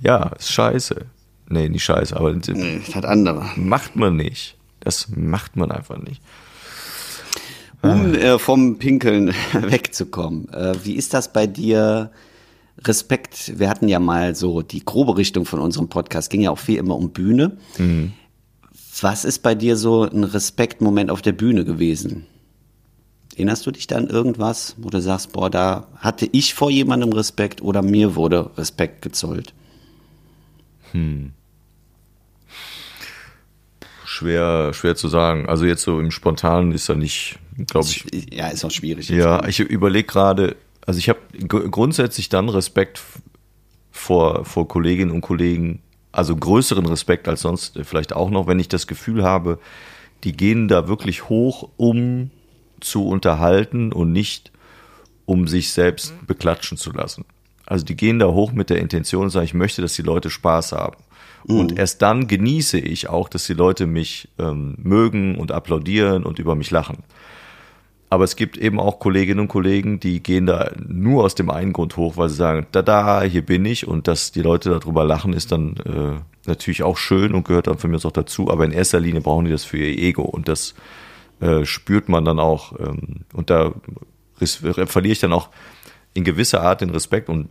S1: ja, ist scheiße. Nee, nicht scheiße, aber
S2: nee, das hat andere.
S1: Macht man nicht. Das macht man einfach nicht.
S2: Um äh, vom Pinkeln wegzukommen, äh, wie ist das bei dir? Respekt, wir hatten ja mal so die grobe Richtung von unserem Podcast, ging ja auch viel immer um Bühne. Mhm. Was ist bei dir so ein Respektmoment auf der Bühne gewesen? Erinnerst du dich dann irgendwas, wo du sagst, boah, da hatte ich vor jemandem Respekt oder mir wurde Respekt gezollt? Hm.
S1: Schwer, schwer zu sagen. Also jetzt so im Spontanen ist er nicht, glaube ich.
S2: Ja, ist auch schwierig.
S1: Ja, ich überlege gerade, also ich habe grundsätzlich dann Respekt vor, vor Kolleginnen und Kollegen, also größeren Respekt als sonst vielleicht auch noch, wenn ich das Gefühl habe, die gehen da wirklich hoch, um zu unterhalten und nicht um sich selbst beklatschen zu lassen. Also die gehen da hoch mit der Intention und sagen, ich möchte, dass die Leute Spaß haben. Mhm. Und erst dann genieße ich auch, dass die Leute mich ähm, mögen und applaudieren und über mich lachen. Aber es gibt eben auch Kolleginnen und Kollegen, die gehen da nur aus dem einen Grund hoch, weil sie sagen, da, da, hier bin ich und dass die Leute darüber lachen, ist dann äh, natürlich auch schön und gehört dann für mich auch dazu. Aber in erster Linie brauchen die das für ihr Ego und das äh, spürt man dann auch. Ähm, und da verliere ich dann auch in gewisser Art den Respekt und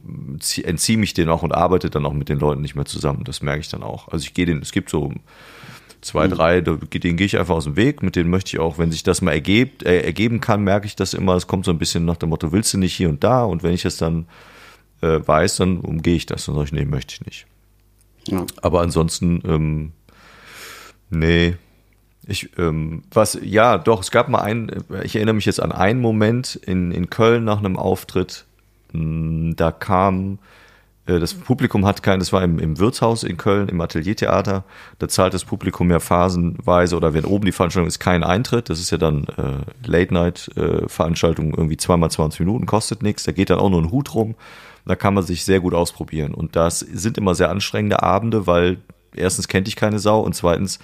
S1: entziehe mich den auch und arbeite dann auch mit den Leuten nicht mehr zusammen. Das merke ich dann auch. Also ich gehe den, es gibt so zwei, mhm. drei, denen gehe ich einfach aus dem Weg, mit denen möchte ich auch, wenn sich das mal ergebt, äh, ergeben kann, merke ich das immer, es kommt so ein bisschen nach dem Motto, willst du nicht hier und da und wenn ich es dann äh, weiß, dann umgehe ich das und sage ich, nee, möchte ich nicht. Ja. Aber ansonsten, ähm, nee, ich, ähm, was, ja, doch, es gab mal einen, ich erinnere mich jetzt an einen Moment in, in Köln nach einem Auftritt, hm, da kam äh, das Publikum hat kein, das war im, im Wirtshaus in Köln, im Ateliertheater. Da zahlt das Publikum ja phasenweise oder wenn oben die Veranstaltung ist, kein Eintritt. Das ist ja dann äh, Late-Night-Veranstaltung, äh, irgendwie zweimal 20 Minuten, kostet nichts. Da geht dann auch nur ein Hut rum. Da kann man sich sehr gut ausprobieren. Und das sind immer sehr anstrengende Abende, weil erstens kennt ich keine Sau und zweitens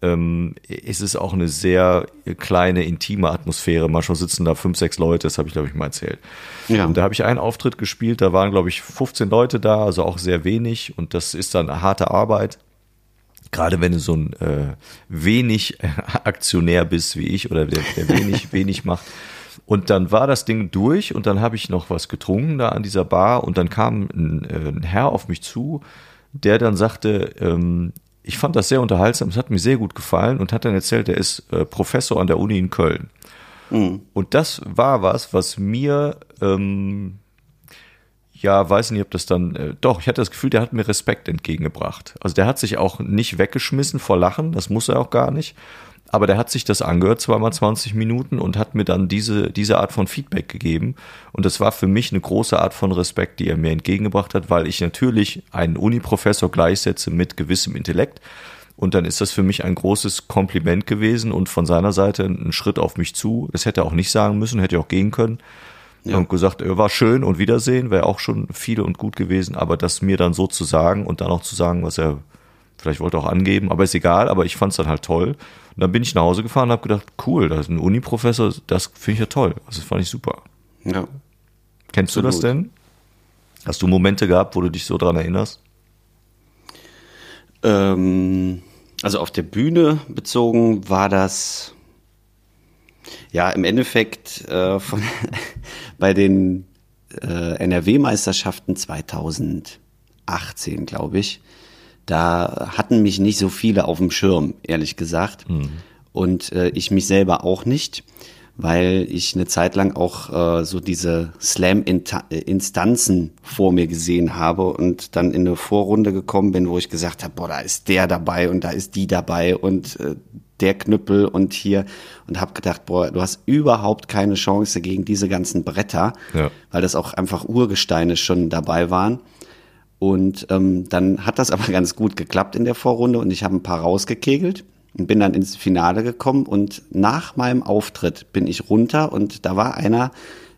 S1: ähm, ist es auch eine sehr kleine, intime Atmosphäre. Manchmal sitzen da fünf, sechs Leute, das habe ich, glaube ich, mal erzählt. Ja. Und da habe ich einen Auftritt gespielt, da waren, glaube ich, 15 Leute da, also auch sehr wenig. Und das ist dann eine harte Arbeit. Gerade wenn du so ein äh, wenig Aktionär bist wie ich oder der, der wenig, wenig macht. Und dann war das Ding durch und dann habe ich noch was getrunken da an dieser Bar und dann kam ein, äh, ein Herr auf mich zu, der dann sagte, ähm, ich fand das sehr unterhaltsam, es hat mir sehr gut gefallen und hat dann erzählt, er ist äh, Professor an der Uni in Köln. Mhm. Und das war was, was mir, ähm, ja, weiß nicht, ob das dann, äh, doch, ich hatte das Gefühl, der hat mir Respekt entgegengebracht. Also der hat sich auch nicht weggeschmissen vor Lachen, das muss er auch gar nicht, aber der hat sich das angehört, zweimal 20 Minuten und hat mir dann diese, diese Art von Feedback gegeben. Und das war für mich eine große Art von Respekt, die er mir entgegengebracht hat, weil ich natürlich einen Uniprofessor gleichsetze mit gewissem Intellekt. Und dann ist das für mich ein großes Kompliment gewesen und von seiner Seite ein Schritt auf mich zu. Das hätte er auch nicht sagen müssen, hätte auch gehen können. Ja. Und gesagt, er war schön und Wiedersehen, wäre auch schon viel und gut gewesen. Aber das mir dann so zu sagen und dann auch zu sagen, was er vielleicht wollte auch angeben, aber ist egal, aber ich fand es dann halt toll. Und dann bin ich nach Hause gefahren und habe gedacht, cool, da ist ein Uni-Professor, das finde ich ja toll. Also das fand ich super. Ja. Kennst Absolut. du das denn? Hast du Momente gehabt, wo du dich so dran erinnerst?
S2: Ähm, also auf der Bühne bezogen war das ja im Endeffekt äh, von bei den äh, NRW-Meisterschaften 2018, glaube ich da hatten mich nicht so viele auf dem Schirm, ehrlich gesagt. Mhm. Und äh, ich mich selber auch nicht, weil ich eine Zeit lang auch äh, so diese Slam-Instanzen vor mir gesehen habe und dann in eine Vorrunde gekommen bin, wo ich gesagt habe, boah, da ist der dabei und da ist die dabei und äh, der Knüppel und hier und habe gedacht, boah, du hast überhaupt keine Chance gegen diese ganzen Bretter, ja. weil das auch einfach Urgesteine schon dabei waren. Und ähm, dann hat das aber ganz gut geklappt in der Vorrunde und ich habe ein paar rausgekegelt und bin dann ins Finale gekommen und nach meinem Auftritt bin ich runter und da war einer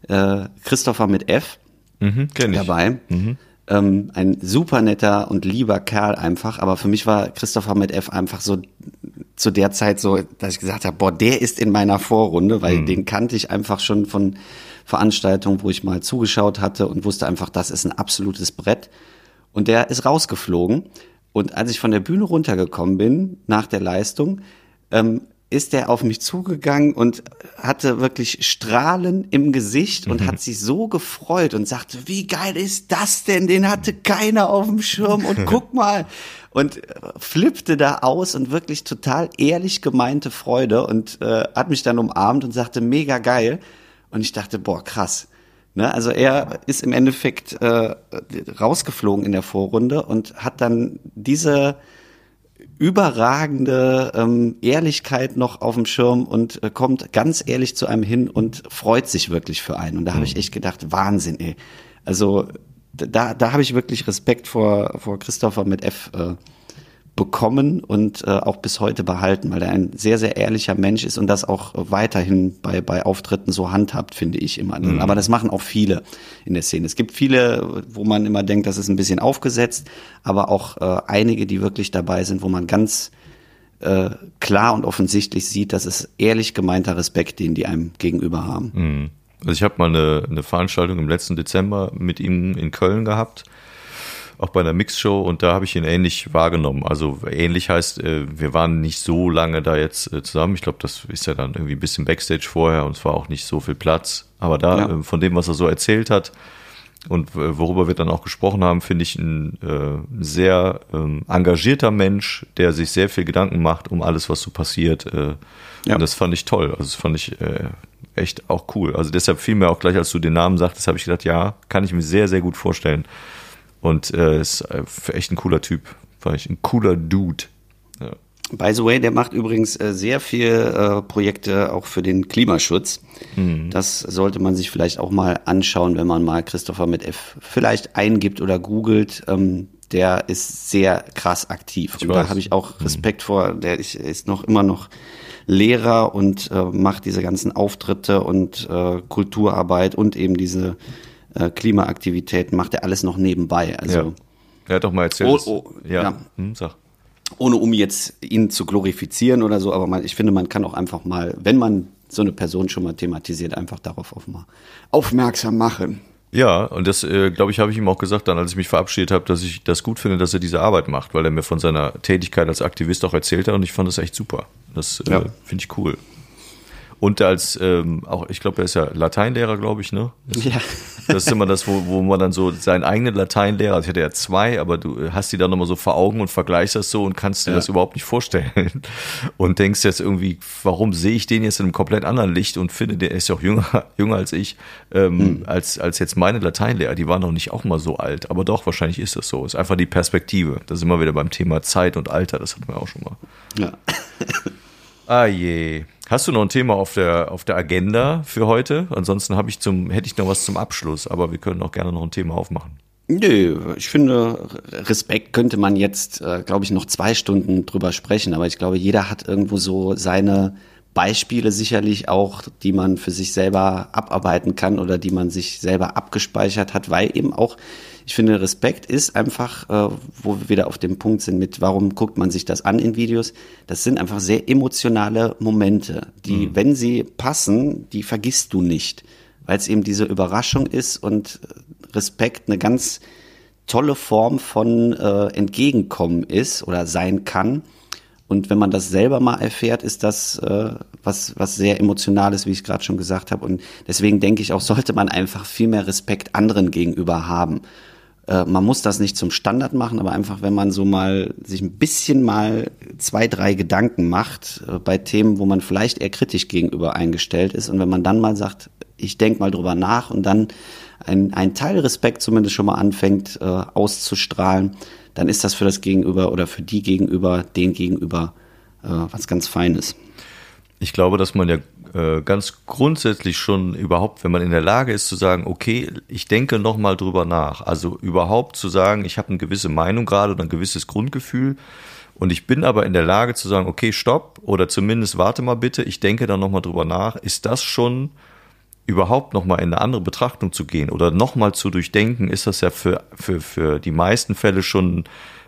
S2: äh, Christopher mit F
S1: Mhm,
S2: dabei. Ähm, ein super netter und lieber Kerl einfach, aber für mich war Christopher mit F einfach so zu der Zeit so, dass ich gesagt habe, boah, der ist in meiner Vorrunde, weil den kannte ich einfach schon von Veranstaltungen, wo ich mal zugeschaut hatte und wusste einfach, das ist ein absolutes Brett. Und der ist rausgeflogen. Und als ich von der Bühne runtergekommen bin, nach der Leistung, ähm, ist der auf mich zugegangen und hatte wirklich Strahlen im Gesicht und hat sich so gefreut und sagte, wie geil ist das denn? Den hatte keiner auf dem Schirm und guck mal. Und äh, flippte da aus und wirklich total ehrlich gemeinte Freude und äh, hat mich dann umarmt und sagte, mega geil. Und ich dachte, boah, krass. Ne, also er ist im Endeffekt äh, rausgeflogen in der Vorrunde und hat dann diese überragende ähm, Ehrlichkeit noch auf dem Schirm und äh, kommt ganz ehrlich zu einem hin und freut sich wirklich für einen. Und da habe ich echt gedacht, Wahnsinn, ey. Also da, da habe ich wirklich Respekt vor, vor Christopher mit F äh, bekommen und äh, auch bis heute behalten, weil er ein sehr, sehr ehrlicher Mensch ist und das auch weiterhin bei, bei Auftritten so handhabt, finde ich immer. Aber das machen auch viele in der Szene. Es gibt viele, wo man immer denkt, das ist ein bisschen aufgesetzt, aber auch äh, einige, die wirklich dabei sind, wo man ganz äh, klar und offensichtlich sieht, dass es ehrlich gemeinter Respekt, den die einem gegenüber haben.
S1: Also ich habe mal eine, eine Veranstaltung im letzten Dezember mit ihm in Köln gehabt, auch bei einer Mixshow und da habe ich ihn ähnlich wahrgenommen. Also ähnlich heißt, äh, wir waren nicht so lange da jetzt äh, zusammen. Ich glaube, das ist ja dann irgendwie ein bisschen Backstage vorher und es war auch nicht so viel Platz. Aber da,
S2: Ja.
S1: äh, von dem, was er so erzählt hat und worüber wir dann auch gesprochen haben, finde ich ein äh, sehr ähm, engagierter Mensch, der sich sehr viel Gedanken macht um alles, was so passiert. Äh,
S2: Ja.
S1: Und das fand ich toll. Also das fand ich äh, echt auch cool. Also deshalb fiel mir auch gleich, als du den Namen sagtest, habe ich gedacht, ja, kann ich mir sehr, sehr gut vorstellen. Und äh, ist äh, echt ein cooler Typ. Fand ich ein cooler Dude. Ja.
S2: By the way, der macht übrigens äh, sehr viel äh, Projekte auch für den Klimaschutz. Das sollte man sich vielleicht auch mal anschauen, wenn man mal Christopher mit F vielleicht eingibt oder googelt. Ähm, der ist sehr krass aktiv. Und da
S1: weiß.
S2: habe ich auch Respekt vor. Der ist, ist noch immer noch Lehrer und äh, macht diese ganzen Auftritte und äh, Kulturarbeit und eben diese äh, Klimaaktivitäten macht er alles noch nebenbei. Also
S1: ja. Er hat doch mal erzählt.
S2: Oh, oh,
S1: ja.
S2: ja.
S1: Hm, sag.
S2: ohne um jetzt ihn zu glorifizieren oder so, aber man, ich finde, man kann auch einfach mal, wenn man so eine Person schon mal thematisiert, einfach darauf auf mal aufmerksam machen.
S1: Ja, und das, äh, glaube ich, habe ich ihm auch gesagt, dann, als ich mich verabschiedet habe, dass ich das gut finde, dass er diese Arbeit macht, weil er mir von seiner Tätigkeit als Aktivist auch erzählt hat und ich fand das echt super. Das äh,
S2: Ja.
S1: finde ich cool. Und als ähm, auch, ich glaube, er ist ja Lateinlehrer, glaube ich, ne? Das,
S2: Ja.
S1: das ist immer das, wo, wo man dann so seinen eigenen Lateinlehrer, also ich hatte ja zwei, aber du hast die dann nochmal so vor Augen und vergleichst das so und kannst dir
S2: Ja.
S1: das überhaupt nicht vorstellen. Und denkst jetzt irgendwie, warum sehe ich den jetzt in einem komplett anderen Licht und finde, der ist ja auch jünger, jünger als ich, ähm,
S2: Hm.
S1: als, als jetzt meine Lateinlehrer, die waren noch nicht auch mal so alt, aber doch, wahrscheinlich ist das so. Ist einfach die Perspektive. Das ist immer wieder beim Thema Zeit und Alter, das hatten wir auch schon mal.
S2: Ja.
S1: Ah je. Hast du noch ein Thema auf der, auf der Agenda für heute? Ansonsten habe ich zum, hätte ich noch was zum Abschluss, aber wir können auch gerne noch ein Thema aufmachen.
S2: Nö, ich finde, Respekt könnte man jetzt, äh, glaube ich, noch zwei Stunden drüber sprechen, aber ich glaube, jeder hat irgendwo so seine Beispiele sicherlich auch, die man für sich selber abarbeiten kann oder die man sich selber abgespeichert hat, weil eben auch, ich finde, Respekt ist einfach, äh, wo wir wieder auf dem Punkt sind mit, warum guckt man sich das an in Videos? Das sind einfach sehr emotionale Momente, die, wenn sie passen, die vergisst du nicht, weil es eben diese Überraschung ist und Respekt eine ganz tolle Form von äh, Entgegenkommen ist oder sein kann. Und wenn man das selber mal erfährt, ist das äh, was, was sehr Emotionales, wie ich gerade schon gesagt habe. Und deswegen denke ich auch, sollte man einfach viel mehr Respekt anderen gegenüber haben. Äh, man muss das nicht zum Standard machen, aber einfach, wenn man so mal sich ein bisschen mal zwei, drei Gedanken macht äh, bei Themen, wo man vielleicht eher kritisch gegenüber eingestellt ist. Und wenn man dann mal sagt, ich denke mal drüber nach und dann ein, ein Teil Respekt zumindest schon mal anfängt äh, auszustrahlen, dann ist das für das Gegenüber oder für die Gegenüber, den Gegenüber äh, was ganz Feines.
S1: Ich glaube, dass man ja äh, ganz grundsätzlich schon überhaupt, wenn man in der Lage ist zu sagen, okay, ich denke noch mal drüber nach, also überhaupt zu sagen, ich habe eine gewisse Meinung gerade oder ein gewisses Grundgefühl und ich bin aber in der Lage zu sagen, okay, stopp oder zumindest warte mal bitte, ich denke da noch mal drüber nach, ist das schon überhaupt nochmal in eine andere Betrachtung zu gehen oder nochmal zu durchdenken, ist das ja für, für, für die meisten Fälle schon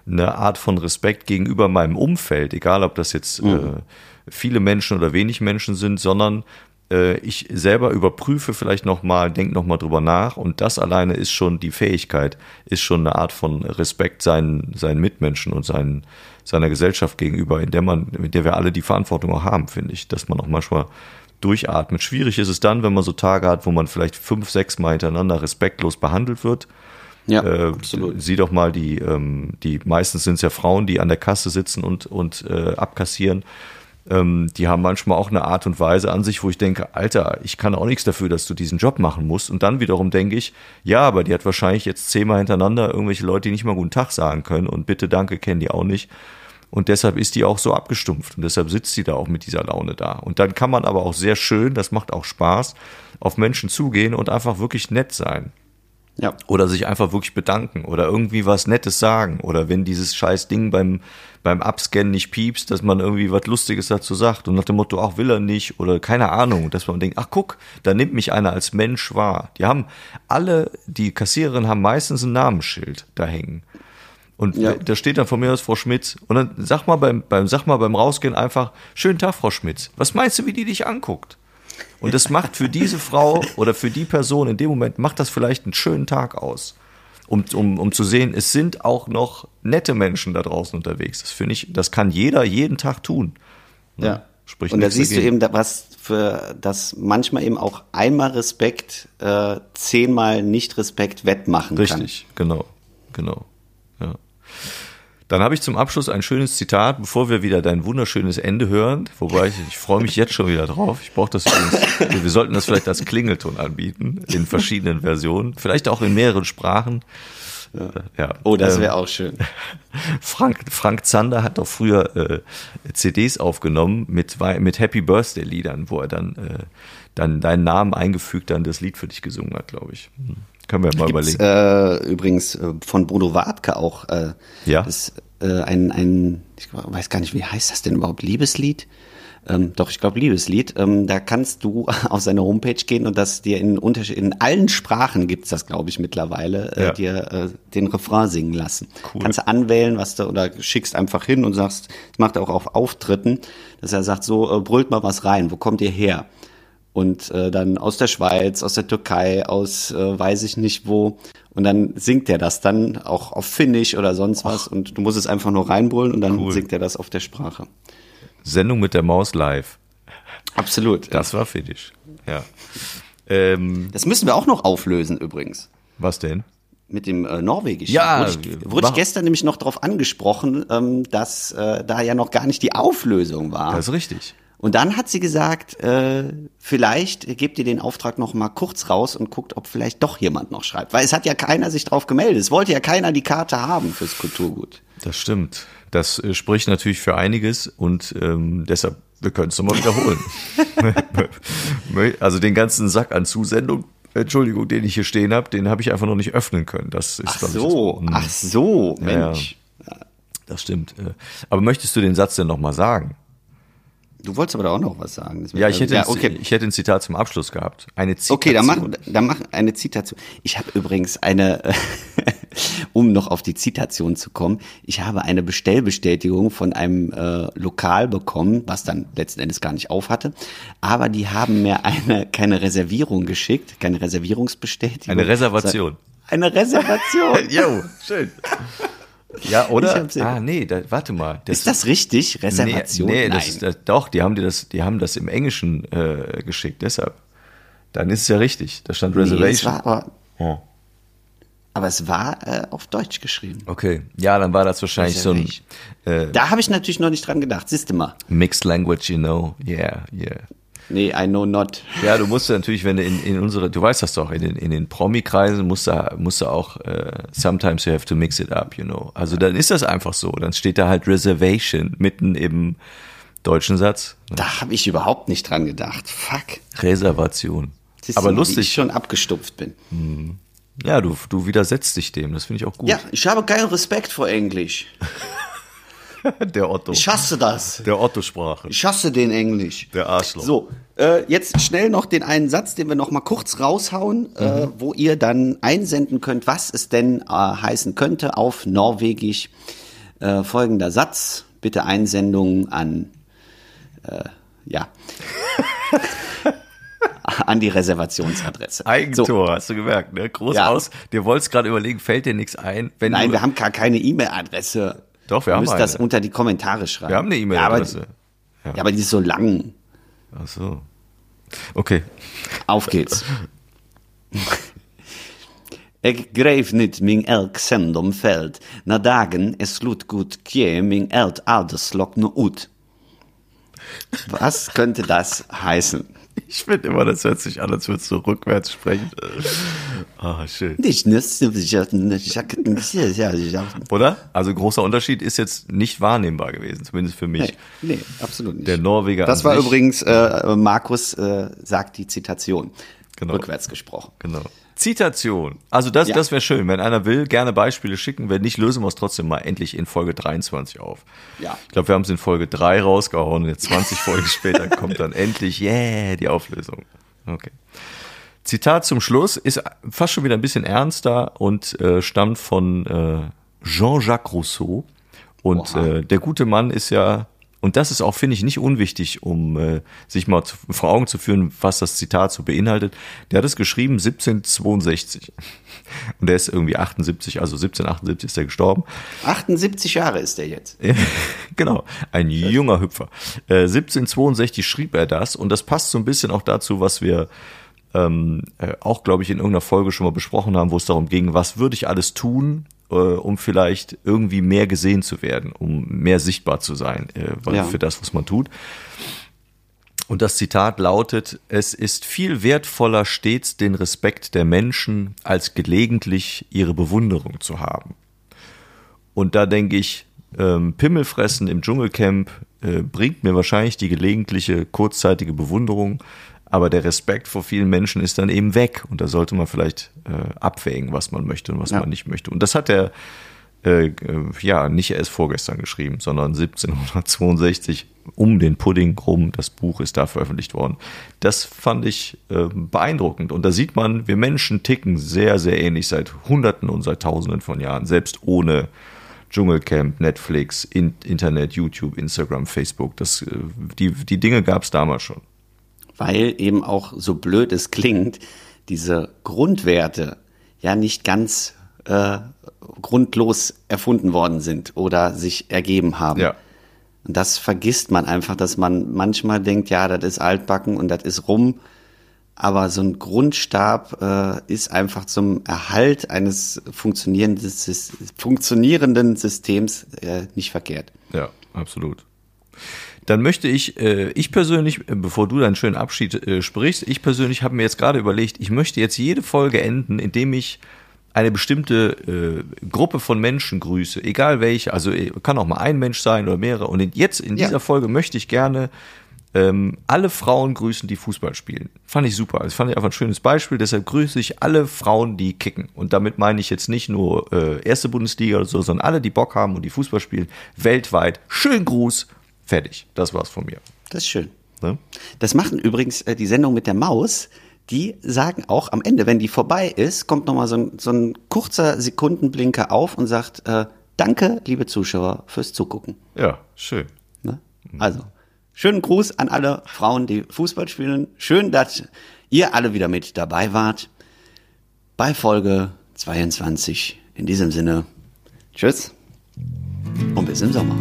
S1: eine Art von Respekt gegenüber meinem Umfeld, egal ob das jetzt mhm. äh, viele Menschen oder wenig Menschen sind, sondern äh, ich selber überprüfe vielleicht nochmal, denke nochmal drüber nach und das alleine ist schon die Fähigkeit, ist schon eine Art von Respekt seinen, seinen Mitmenschen und seinen, seiner Gesellschaft gegenüber, in der man, mit der wir alle die Verantwortung auch haben, finde ich, dass man auch manchmal durchatmet. Schwierig ist es dann, wenn man so Tage hat, wo man vielleicht fünf, sechs Mal hintereinander respektlos behandelt wird. Ja, äh, absolut. Sieh doch mal die, ähm, die meistens sind es ja Frauen, die an der Kasse sitzen und, und äh, abkassieren. Ähm, die haben manchmal auch eine Art und Weise an sich, wo ich denke, Alter, ich kann auch nichts dafür, dass du diesen Job machen musst. Und dann wiederum denke ich, ja, aber die hat wahrscheinlich jetzt zehnmal hintereinander irgendwelche Leute, die nicht mal guten Tag sagen können und bitte, danke, kennen die auch nicht. Und deshalb ist die auch so abgestumpft und deshalb sitzt sie da auch mit dieser Laune da. Und dann kann man aber auch sehr schön, das macht auch Spaß, auf Menschen zugehen und einfach wirklich nett sein. Ja. Oder sich einfach wirklich bedanken oder irgendwie was Nettes sagen. Oder wenn dieses scheiß Ding beim, beim Abscannen nicht piepst, dass man irgendwie was Lustiges dazu sagt und nach dem Motto, ach will er nicht oder keine Ahnung, dass man denkt, ach guck, da nimmt mich einer als Mensch wahr. Die haben alle, die Kassiererinnen haben meistens ein Namensschild da hängen. Und ja. da steht dann von mir aus Frau Schmitz. Und dann sag mal beim, beim, sag mal beim Rausgehen einfach, schönen Tag, Frau Schmitz. Was meinst du, wie die dich anguckt? Und das macht für diese Frau oder für die Person in dem Moment, macht das vielleicht einen schönen Tag aus. Um, um, um zu sehen, es sind auch noch nette Menschen da draußen unterwegs. Das finde ich, das kann jeder jeden Tag tun.
S2: Ne? Ja. Sprich und da siehst dagegen. du eben, was für das manchmal eben auch einmal Respekt äh, zehnmal Nicht-Respekt wettmachen
S1: Richtig,
S2: kann.
S1: Richtig, genau, genau. Dann habe ich zum Abschluss ein schönes Zitat, bevor wir wieder dein wunderschönes Ende hören. Wobei ich, ich freue mich jetzt schon wieder drauf. Ich brauche das übrigens. Wir sollten das vielleicht als Klingelton anbieten in verschiedenen Versionen, vielleicht auch in mehreren Sprachen.
S2: Ja. ja. Oh, das wäre ähm, auch schön.
S1: Frank, Frank Zander hat doch früher äh, CDs aufgenommen mit, mit Happy Birthday Liedern, wo er dann, äh, dann deinen Namen eingefügt, dann das Lied für dich gesungen hat, glaube ich. Hm. Können wir mal
S2: Gibt's, überlegen. Äh, übrigens äh, von Bruno Wartke auch. Äh, ja. Das, äh, ein, ein, ich weiß gar nicht, wie heißt das denn überhaupt? Liebeslied? Ähm, doch, ich glaube Liebeslied. Ähm, da kannst du auf seine Homepage gehen und das dir in Unterschied in allen Sprachen gibt's das, glaube ich, mittlerweile, äh, ja. dir äh, den Refrain singen lassen. Cool. Kannst du anwählen, was du oder schickst einfach hin und sagst, das macht er auch auf Auftritten, dass er sagt, so äh, brüllt mal was rein, wo kommt ihr her? Und äh, dann aus der Schweiz, aus der Türkei, aus äh, weiß ich nicht wo. Und dann singt er das dann auch auf Finnisch oder sonst was. Och. Und du musst es einfach nur reinbrüllen und dann cool. singt er das auf der Sprache.
S1: Sendung mit der Maus live.
S2: Absolut.
S1: Das war Finnisch. Ja.
S2: Ähm, das müssen wir auch noch auflösen übrigens.
S1: Was denn?
S2: mit dem äh, Norwegischen.
S1: Ja,
S2: wurde ich, wurde ich gestern nämlich noch darauf angesprochen, ähm, dass äh, da ja noch gar nicht die Auflösung war.
S1: Das ist richtig.
S2: Und dann hat sie gesagt, äh, vielleicht gebt ihr den Auftrag noch mal kurz raus und guckt, ob vielleicht doch jemand noch schreibt. Weil es hat ja keiner sich drauf gemeldet. Es wollte ja keiner die Karte haben fürs Kulturgut.
S1: Das stimmt. Das äh, spricht natürlich für einiges und ähm, deshalb, wir können es nochmal wiederholen. also den ganzen Sack an Zusendung Entschuldigung, den ich hier stehen habe, den habe ich einfach noch nicht öffnen können. Das ist,
S2: ach so, ich, das, ach so, Mensch.
S1: Ja, das stimmt. Äh, aber möchtest du den Satz denn noch mal sagen?
S2: Du wolltest aber da auch noch was sagen.
S1: Ja, ich hätte, ja, okay. ich hätte ein Zitat zum Abschluss gehabt. Eine
S2: Zitation. Okay, dann mach, dann mach eine Zitation. Ich habe übrigens eine, um noch auf die Zitation zu kommen, ich habe eine Bestellbestätigung von einem äh, Lokal bekommen, was dann letzten Endes gar nicht auf hatte. Aber die haben mir eine keine Reservierung geschickt, keine Reservierungsbestätigung.
S1: Eine Reservation.
S2: Eine Reservation.
S1: jo, schön. Ja, oder? Ah, nee, da, warte mal.
S2: Das, ist das richtig? Reservation?
S1: Nee, nee Nein. Das ist, das, doch, die haben, die, das, die haben das im Englischen äh, geschickt, deshalb. Dann ist es ja richtig. Da stand Reservation. Nee, es war
S2: aber, oh. aber es war äh, auf Deutsch geschrieben.
S1: Okay, ja, dann war das wahrscheinlich so ein.
S2: Äh, da habe ich natürlich noch nicht dran gedacht, siehst du mal.
S1: Mixed Language, you know. Yeah, yeah.
S2: Nee, I know not.
S1: Ja, du musst natürlich, wenn du in, in unsere, du weißt das doch, in den, in den Promi-Kreisen musst du, musst du auch, uh, sometimes you have to mix it up, you know. Also dann ist das einfach so. Dann steht da halt Reservation mitten im deutschen Satz.
S2: Da habe ich überhaupt nicht dran gedacht. Fuck.
S1: Reservation.
S2: Siehst Aber du, lustig. Wie ich schon abgestupft bin.
S1: Hm. Ja, du, du widersetzt dich dem. Das finde ich auch gut.
S2: Ja, ich habe keinen Respekt vor Englisch.
S1: Der Otto.
S2: Ich hasse das.
S1: Der Otto-Sprache.
S2: Ich hasse den Englisch.
S1: Der Arschloch.
S2: So, äh, jetzt schnell noch den einen Satz, den wir noch mal kurz raushauen, äh, wo ihr dann einsenden könnt, was es denn äh, heißen könnte auf Norwegisch. Äh, folgender Satz, bitte Einsendung an, äh, ja, an die Reservationsadresse.
S1: Eigentor,
S2: So,
S1: hast du gemerkt, ne? Groß
S2: Ja.
S1: aus. Dir wolltest gerade überlegen, fällt dir nichts ein?
S2: Nein,
S1: du,
S2: wir haben gar keine E-Mail-Adresse.
S1: Doch, wir haben
S2: müsst das
S1: eine.
S2: unter die Kommentare schreiben.
S1: wir haben eine E-Mail-Adresse.
S2: Ja, aber, ja, aber die ist so lang.
S1: Ach so. Okay.
S2: Auf geht's. Jeg greiv nyt min elk sendom feld, na dagen es gut kje min eld alderslok no ut. Was könnte das heißen?
S1: Ich finde immer, das hört sich an, als würdest du rückwärts sprechen. Ah, schön. Oder? Also großer Unterschied ist jetzt nicht wahrnehmbar gewesen, zumindest für mich.
S2: Nee, nee, absolut nicht.
S1: Der Norweger
S2: das war übrigens, äh, Markus äh, sagt die Zitation.
S1: Genau.
S2: Rückwärts gesprochen.
S1: Genau. Zitation. Also das,
S2: Ja.
S1: das wäre schön. Wenn einer will, gerne Beispiele schicken. Wenn nicht, lösen wir es trotzdem mal endlich in Folge 23 auf.
S2: Ja.
S1: Ich glaube, wir haben es in Folge 3 rausgehauen. Jetzt 20 Folgen später kommt dann endlich, yeah, die Auflösung. Okay. Zitat zum Schluss ist fast schon wieder ein bisschen ernster und äh, stammt von äh, Jean-Jacques Rousseau. Und äh, der gute Mann ist ja, und das ist auch, finde ich, nicht unwichtig, um äh, sich mal zu, vor Augen zu führen, was das Zitat so beinhaltet. Der hat es geschrieben 1762. Und der ist irgendwie 78, also 1778 ist er gestorben.
S2: 78 Jahre ist er jetzt.
S1: genau, ein junger Hüpfer. Äh, 1762 schrieb er das und das passt so ein bisschen auch dazu, was wir ähm, äh, auch, glaube ich, in irgendeiner Folge schon mal besprochen haben, wo es darum ging, was würde ich alles tun, äh, um vielleicht irgendwie mehr gesehen zu werden, um mehr sichtbar zu sein äh,
S2: Ja.
S1: für das, was man tut. Und das Zitat lautet, es ist viel wertvoller, stets den Respekt der Menschen, als gelegentlich ihre Bewunderung zu haben. Und da denke ich, ähm, Pimmelfressen im Dschungelcamp äh, bringt mir wahrscheinlich die gelegentliche kurzzeitige Bewunderung, aber der Respekt vor vielen Menschen ist dann eben weg. Und da sollte man vielleicht äh, abwägen, was man möchte und was
S2: Ja.
S1: man nicht möchte. Und das hat er äh, äh, ja nicht erst vorgestern geschrieben, sondern 1762 um den Pudding rum. Das Buch ist da veröffentlicht worden. Das fand ich äh, beeindruckend. Und da sieht man, wir Menschen ticken sehr, sehr ähnlich seit Hunderten und seit Tausenden von Jahren, selbst ohne Dschungelcamp, Netflix, in, Internet, YouTube, Instagram, Facebook. Das, äh, die, die Dinge gab es damals schon.
S2: Weil eben auch so blöd es klingt, diese Grundwerte ja nicht ganz äh, grundlos erfunden worden sind oder sich ergeben haben.
S1: Ja.
S2: Und das vergisst man einfach, dass man manchmal denkt, ja, das ist altbacken und das ist rum. Aber so ein Grundstab äh, ist einfach zum Erhalt eines funktionierenden, funktionierenden Systems äh, nicht verkehrt.
S1: Ja, absolut. Dann möchte ich, äh, ich persönlich, äh, bevor du deinen schönen Abschied äh, sprichst, ich persönlich habe mir jetzt gerade überlegt, ich möchte jetzt jede Folge enden, indem ich eine bestimmte äh, Gruppe von Menschen grüße, egal welche, also äh, kann auch mal ein Mensch sein oder mehrere. Und in, jetzt in
S2: Ja.
S1: dieser Folge möchte ich gerne ähm, alle Frauen grüßen, die Fußball spielen. Fand ich super. Das fand ich einfach ein schönes Beispiel. Deshalb grüße ich alle Frauen, die kicken. Und damit meine ich jetzt nicht nur äh, erste Bundesliga oder so, sondern alle, die Bock haben und die Fußball spielen, weltweit. Schönen Gruß. Fertig. Das war's von mir.
S2: Das ist schön.
S1: Ne?
S2: Das machen übrigens äh, die Sendung mit der Maus. Die sagen auch am Ende, wenn die vorbei ist, kommt nochmal so ein, so ein kurzer Sekundenblinker auf und sagt, äh, danke, liebe Zuschauer, fürs Zugucken.
S1: Ja, schön.
S2: Ne? Also, schönen Gruß an alle Frauen, die Fußball spielen. Schön, dass ihr alle wieder mit dabei wart bei Folge 22. In diesem Sinne, tschüss und bis im Sommer.